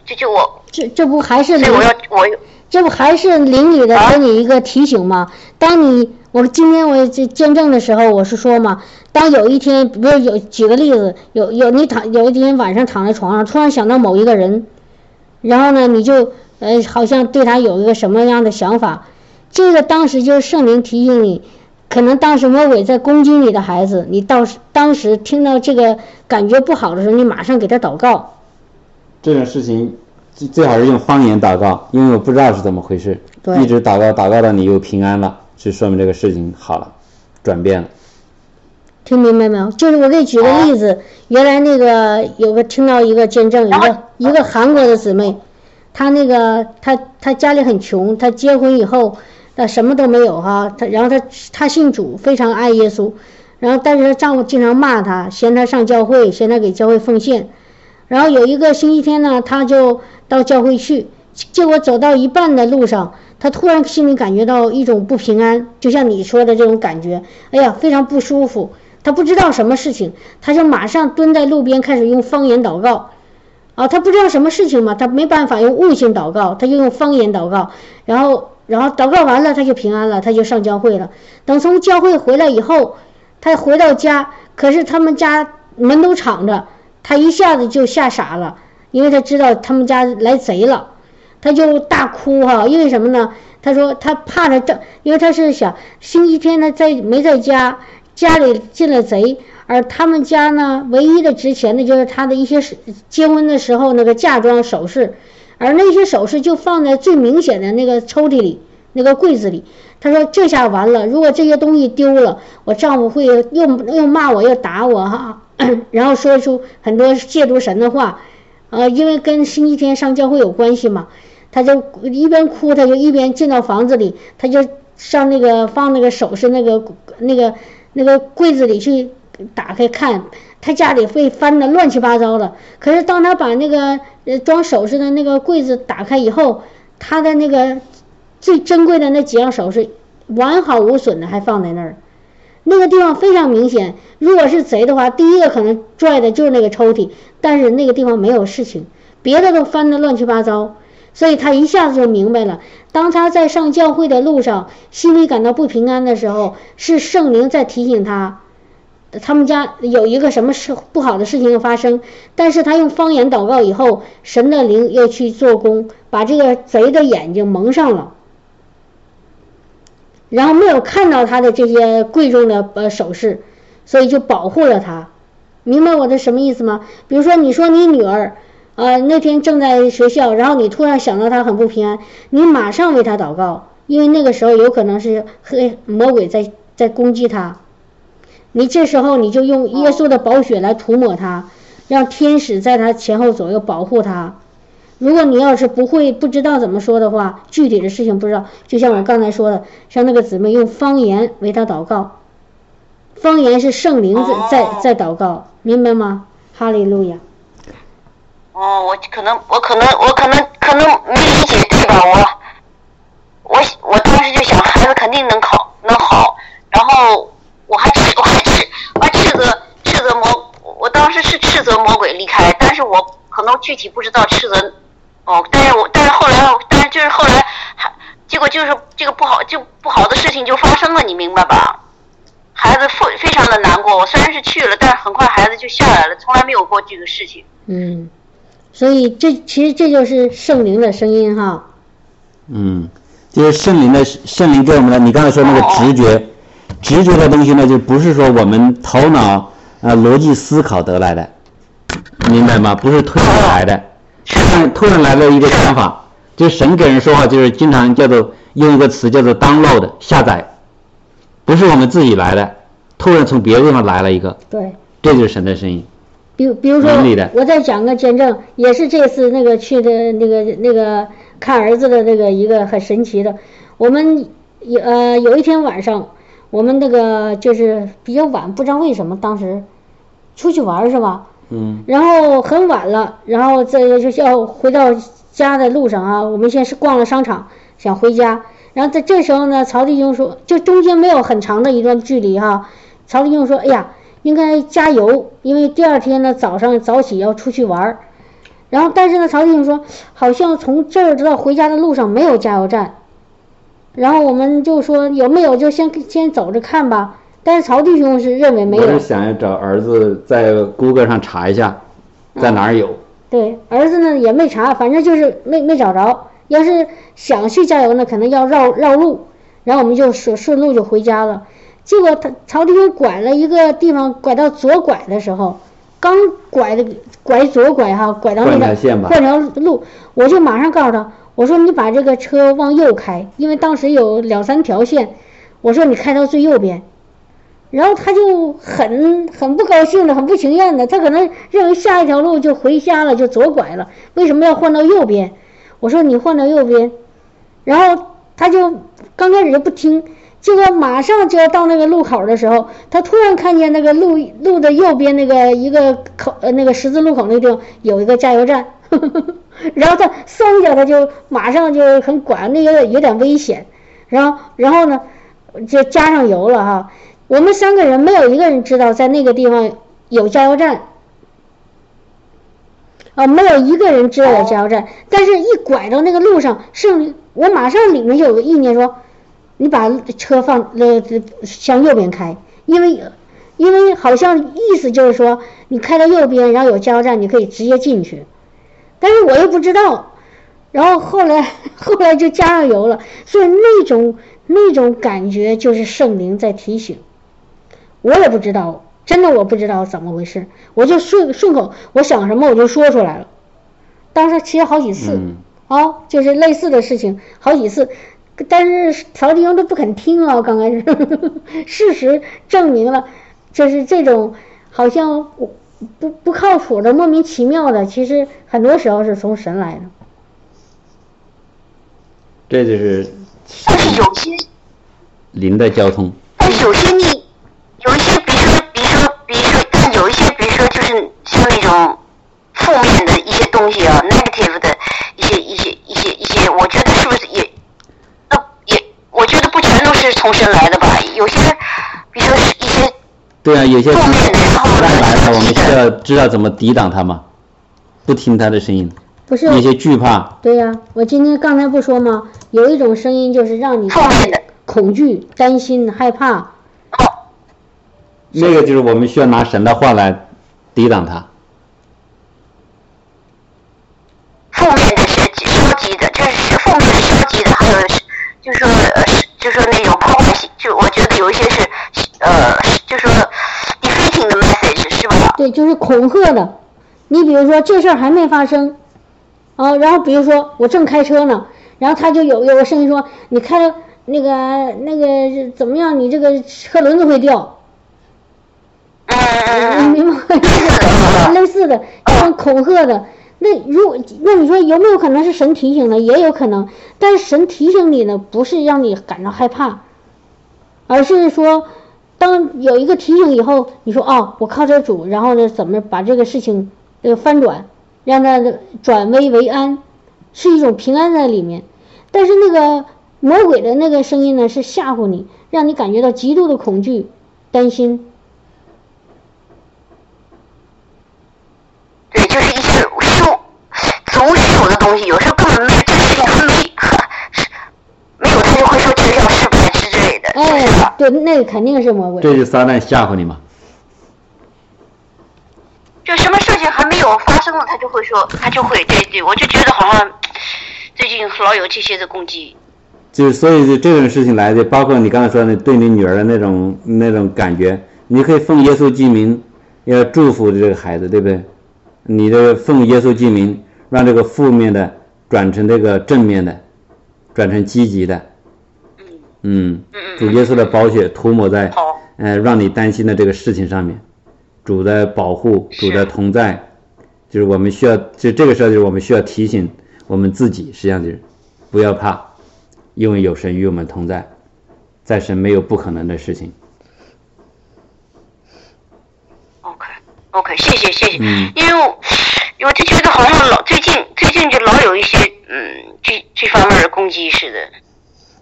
就就我这这不还是所以我要我这不还是邻里的给你一个提醒吗？当你我今天我这见证的时候，我是说嘛。当有一天，不是有举个例子，有有你躺有一天晚上躺在床上，突然想到某一个人，然后呢，你就呃好像对他有一个什么样的想法，这个当时就是圣灵提醒你，可能当时魔鬼在攻击你的孩子，你到当时听到这个感觉不好的时候，你马上给他祷告。这种事情最最好是用方言祷告，因为我不知道是怎么回事，一直祷告祷告到你又平安了，就说明这个事情好了，转变了。听明白没有？就是我给你举个例子，原来那个有个听到一个见证，一个一个韩国的姊妹，她那个她她家里很穷，她结婚以后，她什么都没有哈，她然后她她信主，非常爱耶稣，然后但是她丈夫经常骂她，嫌她上教会，嫌她给教会奉献。然后有一个星期天呢，他就到教会去，结果走到一半的路上，他突然心里感觉到一种不平安，就像你说的这种感觉，哎呀，非常不舒服。他不知道什么事情，他就马上蹲在路边开始用方言祷告。啊，他不知道什么事情嘛，他没办法用悟性祷告，他就用方言祷告。然后，然后祷告完了，他就平安了，他就上教会了。等从教会回来以后，他回到家，可是他们家门都敞着，她一下子就吓傻了，因为她知道他们家来贼了，她就大哭哈。因为什么呢？她说她怕着这，因为她是想星期天她在没在家。家里进了贼，而他们家呢，唯一的值钱的就是他的一些结婚的时候那个嫁妆首饰，而那些首饰就放在最明显的那个抽屉里，那个柜子里。他说这下完了，如果这些东西丢了，我丈夫会又又骂我，又打我哈，然后说出很多亵渎神的话，呃，因为跟星期天上教会有关系嘛，他就一边哭，他就一边进到房子里，他就上那个放那个首饰那个那个。那个柜子里去打开看，他家里被翻的乱七八糟的。可是当他把那个装首饰的那个柜子打开以后，他的那个最珍贵的那几样首饰完好无损的还放在那儿。那个地方非常明显，如果是贼的话，第一个可能拽的就是那个抽屉，但是那个地方没有事情，别的都翻的乱七八糟。所以他一下子就明白了，当他在上教会的路上，心里感到不平安的时候，是圣灵在提醒他，他们家有一个什么事不好的事情要发生。但是他用方言祷告以后，神的灵又去做工，把这个贼的眼睛蒙上了，然后没有看到他的这些贵重的呃首饰，所以就保护了他。明白我的什么意思吗？比如说，你说你女儿。呃，那天正在学校，然后你突然想到她很不平安，你马上为她祷告，因为那个时候有可能是黑魔鬼在在攻击她。你这时候你就用耶稣的宝血来涂抹她，让天使在她前后左右保护她。如果你要是不会不知道怎么说的话，具体的事情不知道，就像我刚才说的，像那个姊妹用方言为他祷告，方言是圣灵在在在祷告，明白吗？哈利路亚。哦，我可能，我可能，我可能，可能没理解对吧？我，我，我当时就想，孩子肯定能考，能好。然后我还斥，我还斥，我还斥责，斥责魔，我当时是斥责魔鬼离开，但是我可能具体不知道斥责。哦，但是我，但是后来，但是就是后来还，结果就是这个不好，就不好的事情就发生了，你明白吧？孩子非非常的难过。我虽然是去了，但是很快孩子就下来了，从来没有过这个事情。嗯。所以这其实这就是圣灵的声音哈。嗯，就是圣灵的圣灵给我们的。你刚才说那个直觉，直觉的东西呢，就不是说我们头脑啊逻辑思考得来的，明白吗？不是推理来的，突然突然来了一个想法，就神给人说话就是经常叫做用一个词叫做 download 下载，不是我们自己来的，突然从别的地方来了一个。对。这就是神的声音。比比如说，我再讲个见证，也是这次那个去的那个那个看儿子的那个一个很神奇的。我们有呃有一天晚上，我们那个就是比较晚，不知道为什么当时出去玩是吧？然后很晚了，然后在就要回到家的路上啊，我们先是逛了商场，想回家。然后在这时候呢，曹弟兄说，就中间没有很长的一段距离哈。曹弟兄说：“哎呀。”应该加油，因为第二天呢早上早起要出去玩儿。然后，但是呢，曹弟兄说，好像从这儿到回家的路上没有加油站。然后我们就说有没有就先先走着看吧。但是曹弟兄是认为没有。我是想要找儿子在谷歌上查一下，在哪儿有。对，儿子呢也没查，反正就是没没找着。要是想去加油呢，可能要绕绕路。然后我们就顺顺路就回家了。结果他曹弟兄拐了一个地方，拐到左拐的时候，刚拐的拐左拐哈，拐到那个换条路，我就马上告诉他，我说你把这个车往右开，因为当时有两三条线，我说你开到最右边，然后他就很很不高兴的，很不情愿的，他可能认为下一条路就回家了，就左拐了，为什么要换到右边？我说你换到右边，然后他就。刚开始就不听，结果马上就要到那个路口的时候，他突然看见那个路路的右边那个一个口呃那个十字路口那地方有一个加油站，然后他嗖一下他就马上就很管，那有点有点危险，然后然后呢就加上油了哈。我们三个人没有一个人知道在那个地方有加油站。啊，没有一个人知道有加油站，但是一拐到那个路上，是，我马上里面就有个意念说，你把车放呃向右边开，因为因为好像意思就是说，你开到右边，然后有加油站，你可以直接进去，但是我又不知道，然后后来 后来就加上油了，所以那种那种感觉就是圣灵在提醒，我也不知道。真的我不知道怎么回事，我就顺顺口，我想什么我就说出来了。当时其实好几次，啊，就是类似的事情好几次，但是调弟兄都不肯听啊。刚开始，事实证明了，就是这种好像不不不靠谱的、莫名其妙的，其实很多时候是从神来的。这就是但是有些灵的交通。但是有些你有一些，比如说，比如说，比如说，但有一些，比如说，就是像那种负面的一些东西啊，negative 的一些一些一些一些，我觉得是不是也，呃，也，我觉得不从神来的吧？有些，比如说是一些对啊，有些负面的，然后外来的，我们需要，知道怎么抵挡他吗，不听他的声音，不是，有些惧怕，对呀、我今天刚才不说吗？有一种声音就是让你负面的，恐惧、担心、害怕。哦，那个就是我们需要拿神的话来抵挡它。负面的是消极的，就是负面的消极的，还有就是说就是说那种破坏性，就我觉得有一些是呃就是说 defeating 的 message 是吧？对，就是恐吓的。你比如说这事儿还没发生，啊，然后比如说我正开车呢，然后他就有有个声音说你开那个那个怎么样？你这个车轮子会掉，嗯嗯嗯明白？就 是类似的这种恐吓的。那如果那你说有没有可能是神提醒的？也有可能，但是神提醒你呢，不是让你感到害怕，而是说，当有一个提醒以后，你说哦，我靠这主，然后呢，怎么把这个事情这个翻转，让它转危为安，是一种平安在里面。但是那个魔鬼的那个声音呢，是吓唬你，让你感觉到极度的恐惧、担心一些虚总虚有的东西，有时候根本没这个事情还没是没有，他就会说这个要失败之之类的，是哎吧？，对，那个肯定是魔鬼。这就是撒旦吓唬你嘛。就什么事情还没有发生了，他就会说，他就会对对，我就觉得好像最近老有这些的攻击。就是所以就这种事情来的，包括你刚才说的对你女儿的那种那种感觉，你可以奉耶稣之名，要祝福这个孩子，对不对？你的奉耶稣之名，让这个负面的转成这个正面的，转成积极的。嗯，主耶稣的宝血涂抹在好，呃让你担心的这个事情上面，主的保护，主的同在，就是我们需要，就这个时候就是我们需要提醒我们自己，实际上就是不要怕，因为有神与我们同在，在神没有不可能的事情。OK OK，谢谢谢谢，嗯。因为我我就觉得好像老最近最近就老有一些嗯这这方面的攻击似的。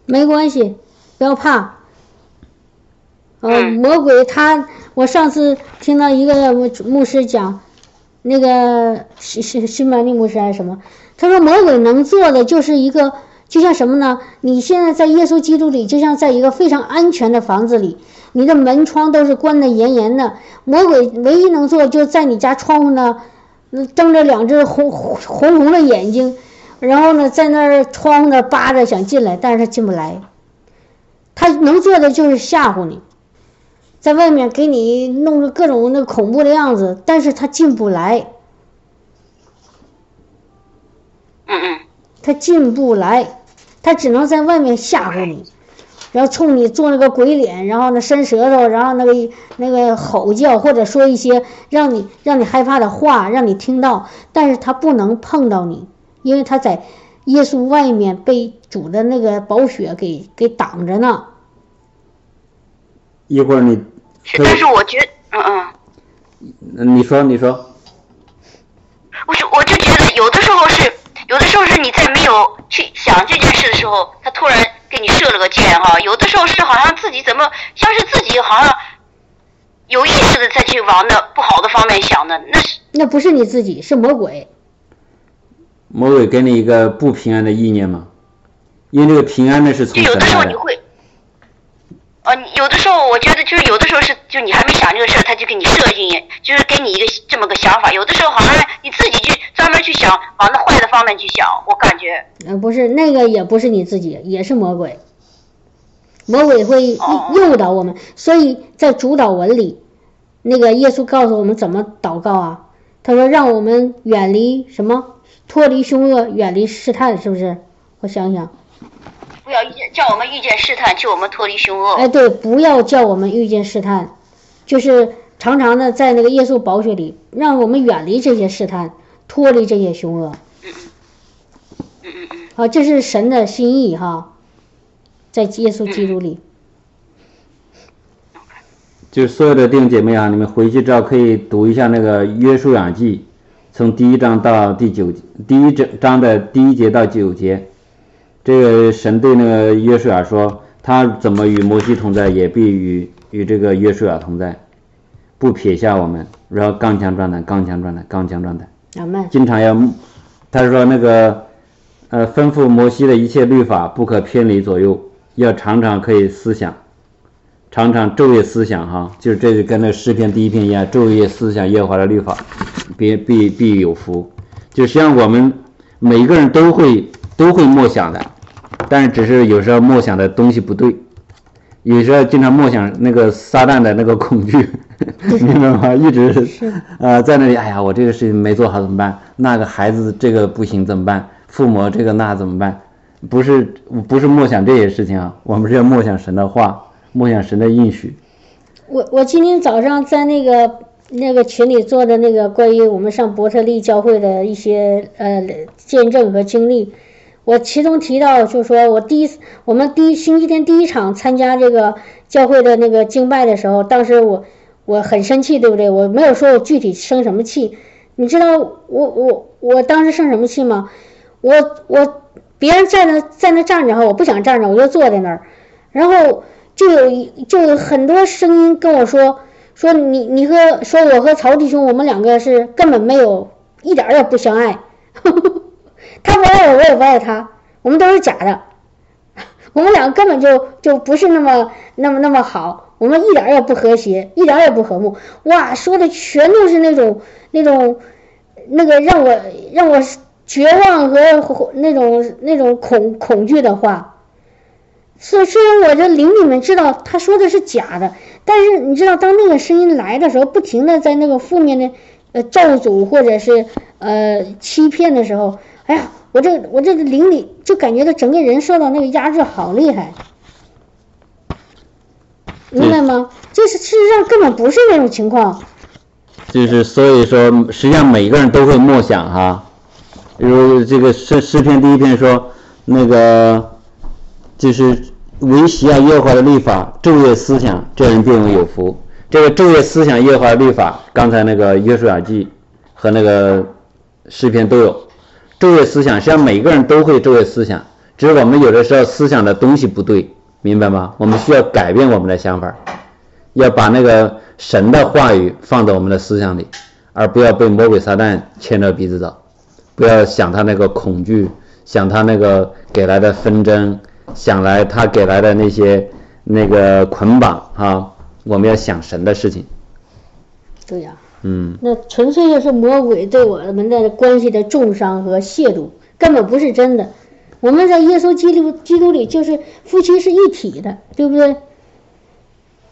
没关系，不要怕。呃，嗯魔鬼他，我上次听到一个牧牧师讲，那个是是新曼利牧师还是什么，他说魔鬼能做的就是一个，就像什么呢？你现在在耶稣基督里，就像在一个非常安全的房子里，你的门窗都是关得严严的。魔鬼唯一能做，就是在你家窗户呢，嗯睁着两只红红红红的眼睛，然后呢，在那儿窗户那儿扒着想进来，但是他进不来。他能做的就是吓唬你，在外面给你弄着各种那恐怖的样子，但是他进不来，嗯嗯。他进不来，他只能在外面吓唬你，然后冲你做那个鬼脸，然后呢伸舌头，然后那个那个吼叫，或者说一些让你让你害怕的话，让你听到，但是他不能碰到你，因为他在耶稣外面被主的那个宝血给给挡着呢。一会儿你但是我觉得，嗯嗯，你说你说，我就我就觉得有的时候是，有的时候是你在没有去想这件事的时候，他突然给你射了个箭哈。有的时候是好像自己怎么像是自己好像有意识的再去往那不好的方面想的，那是那不是你自己，是魔鬼。魔鬼给你一个不平安的意念吗？因为这个平安呢是从有的时候来的，你会，呃，有的时候我觉得就是有的时候是，就你还没想这个事儿，他就给你设计，就是给你一个这么个想法。有的时候好像你自己去专门去想往那坏的方面去想，我感觉。呃，不是那个，也不是你自己，也是魔鬼。魔鬼会哦诱导我们，所以在主导文里，那个耶稣告诉我们怎么祷告啊？他说让我们远离什么？脱离凶恶，远离试探，是不是？我想想，不要遇见，叫我们遇见试探，救我们脱离凶恶。哎，对，不要叫我们遇见试探，就是常常的在那个耶稣宝血里，让我们远离这些试探，脱离这些凶恶。嗯嗯嗯，啊，这是神的心意哈，在耶稣基督里。就是所有的弟兄姐妹啊，你们回去之后可以读一下那个《约书亚记》，从第一章到第九第一章章的第一节到九节，这个神对那个约书亚说，他怎么与摩西同在，也必与与这个约书亚同在，不撇下我们，然后刚强壮胆，刚强壮胆，刚强壮胆。阿门。经常要，他说那个，呃，吩咐摩西的一切律法不可偏离左右，要常常可以思想，常常昼夜思想哈，就是这就跟那诗篇第一篇一样，昼夜思想耶和华的律法，必必必有福。就实际上我们每一个人都会都会默想的，但是只是有时候默想的东西不对，有时候经常默想那个撒旦的那个恐惧，明白吗？一直呃在那里，哎呀，我这个事情没做好怎么办？那个孩子这个不行怎么办？父母这个那怎么办？不是不是默想这些事情啊，我们是要默想神的话，默想神的应许。我我今天早上在那个那个群里做的那个关于我们上伯特利教会的一些呃见证和经历，我其中提到就是说我第一我们第一星期天第一场参加这个教会的那个敬拜的时候，当时我我很生气，对不对？我没有说我具体生什么气，你知道我我我当时生什么气吗？我我别人在那在那站着哈，我不想站着，我就坐在那儿，然后就有一就有很多声音跟我说说你你和说我和曹弟兄我们两个是根本没有一点儿也不相爱，他不爱我我也不爱他，我们都是假的，我们俩根本就就不是那么那么那么好，我们一点也不和谐，一点也不和睦，哇，说的全都是那种那种那个让我让我绝望和那种那种恐恐惧的话。虽虽然我这灵里面知道他说的是假的，但是你知道，当那个声音来的时候，不停的在那个负面的呃咒诅或者是呃欺骗的时候，哎呀，我这我这个灵里就感觉到整个人受到那个压制好厉害，明白吗？就是事实上根本不是那种情况，就是所以说，实际上每个人都会默想哈。比如这个诗诗篇第一篇说，那个就是唯喜爱耶和华的律法，昼夜思想，这人便为有福。这个昼夜思想耶和华的律法，刚才那个约书亚记和那个诗篇都有。昼夜思想，实际上每个人都会昼夜思想，只是我们有的时候思想的东西不对，明白吗？我们需要改变我们的想法。要把那个神的话语放在我们的思想里，而不要被魔鬼撒旦牵着鼻子走，不要想他那个恐惧，想他那个给来的纷争，想来他给来的那些那个捆绑啊，我们要想神的事情。对呀、嗯，那纯粹就是魔鬼对我们的关系的重伤和亵渎，根本不是真的。我们在耶稣基督基督里就是夫妻是一体的，对不对？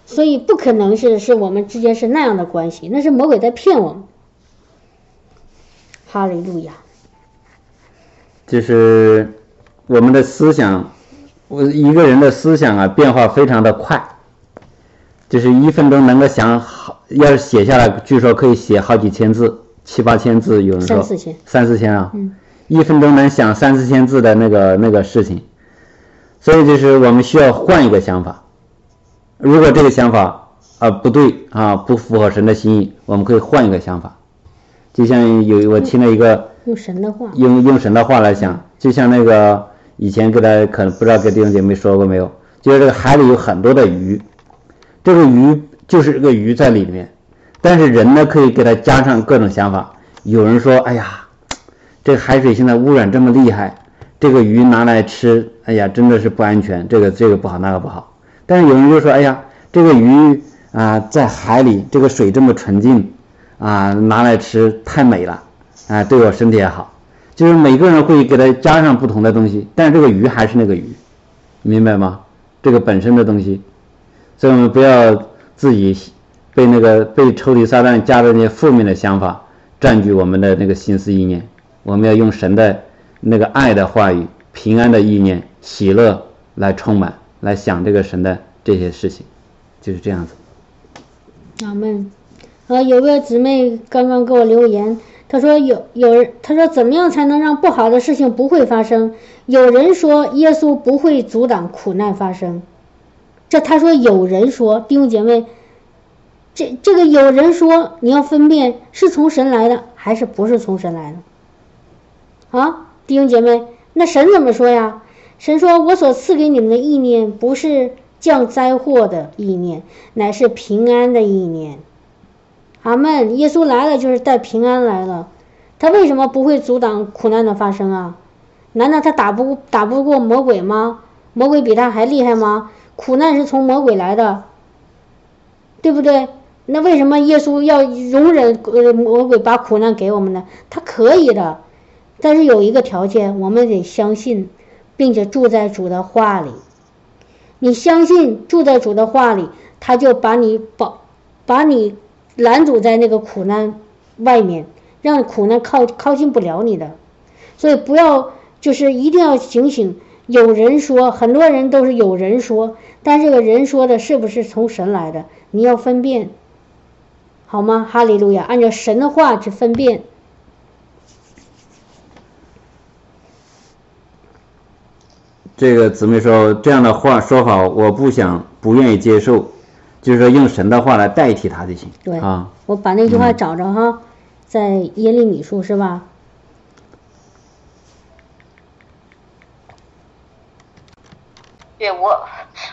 所以不可能是是我们之间是那样的关系，那是魔鬼在骗我们。哈利路亚，就是我们的思想，我一个人的思想啊变化非常的快，就是一分钟能够想好，要是写下来，据说可以写好几千字，七八千字，有人说。三四千，三四千啊，嗯。一分钟能想三四千字的那个那个事情，所以就是我们需要换一个想法。如果这个想法啊不对啊，不符合神的心意，我们可以换一个想法。就像有我听了一个用神的话，用用神的话来想，就像那个以前给大家可能不知道给弟兄姐妹说过没有，就是这个海里有很多的鱼，这个鱼就是这个鱼在里面，但是人呢可以给它加上各种想法。有人说，哎呀，这个海水现在污染这么厉害，这个鱼拿来吃，哎呀，真的是不安全，这个这个不好，那个不好。但是有人就说，哎呀，这个鱼啊在海里，这个水这么纯净。啊，拿来吃太美了，啊，对我身体也好。就是每个人会给它加上不同的东西，但是这个鱼还是那个鱼，明白吗？这个本身的东西，所以我们不要自己被那个被抽离撒旦加的那些负面的想法占据我们的那个心思意念。我们要用神的那个爱的话语、平安的意念、喜乐来充满，来想这个神的这些事情，就是这样子。阿门。啊，有个姊妹刚刚给我留言，他说有有人，他说怎么样才能让不好的事情不会发生？有人说耶稣不会阻挡苦难发生，这他说有人说弟兄姐妹，这这个有人说你要分辨是从神来的还是不是从神来的？啊，弟兄姐妹，那神怎么说呀？神说我所赐给你们的意念不是降灾祸的意念，乃是平安的意念。阿门！耶稣来了就是带平安来了，他为什么不会阻挡苦难的发生啊？难道他打不打不过魔鬼吗？魔鬼比他还厉害吗？苦难是从魔鬼来的，对不对？那为什么耶稣要容忍呃魔鬼把苦难给我们呢？他可以的，但是有一个条件，我们得相信，并且住在主的话里。你相信住在主的话里，他就把你保，把你。拦阻在那个苦难外面，让苦难靠靠近不了你的，所以不要就是一定要警醒。有人说，很多人都是有人说，但这个人说的是不是从神来的？你要分辨，好吗？哈利路亚，按照神的话去分辨。这个姊妹说这样的话说法，我不想，不愿意接受。就是说，用神的话来代替他就行。对啊，我把那句话找着哈，在耶利米书是吧？对我，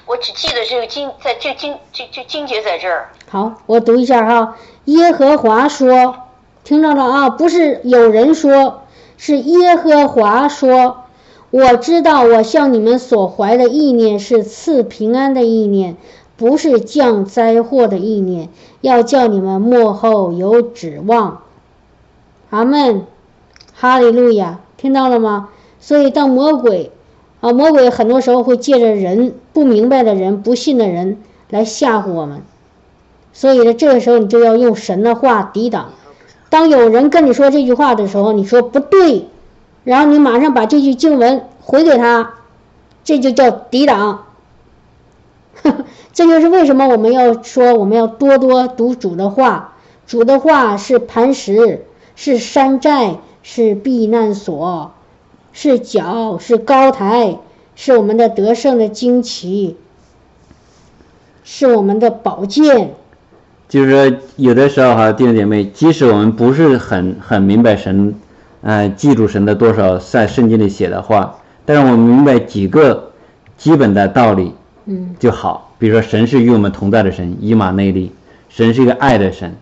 我只记得这个经，在这经这这经节在这儿。好，我读一下哈。耶和华说，听到了啊？不是有人说，是耶和华说。我知道，我向你们所怀的意念是赐平安的意念。不是降灾祸的意念，要叫你们幕后有指望。阿门，哈利路亚，听到了吗？所以当魔鬼啊，魔鬼很多时候会借着人不明白的人、不信的人来吓唬我们。所以呢，这个时候你就要用神的话抵挡。当有人跟你说这句话的时候，你说不对，然后你马上把这句经文回给他，这就叫抵挡。这就是为什么我们要说我们要多多读主的话，主的话是磐石，是山寨，是避难所，是脚，是高台，是我们的得胜的旌旗，是我们的宝剑。就是说，有的时候哈，弟兄姐妹，即使我们不是很很明白神，呃，记住神的多少在圣经里写的话，但是我们明白几个基本的道理，嗯，就好。比如说，神是与我们同在的神，以马内利。神是一个爱的神，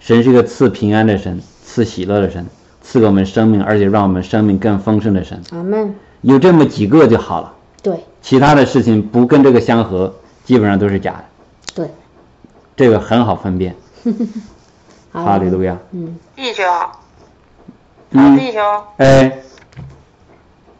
神是一个赐平安的神，赐喜乐的神，赐给我们生命，而且让我们生命更丰盛的神。阿门。有这么几个就好了。对。其他的事情不跟这个相合，基本上都是假的。对。这个很好分辨。哈利路亚。嗯。弟兄。嗯。弟兄。哎。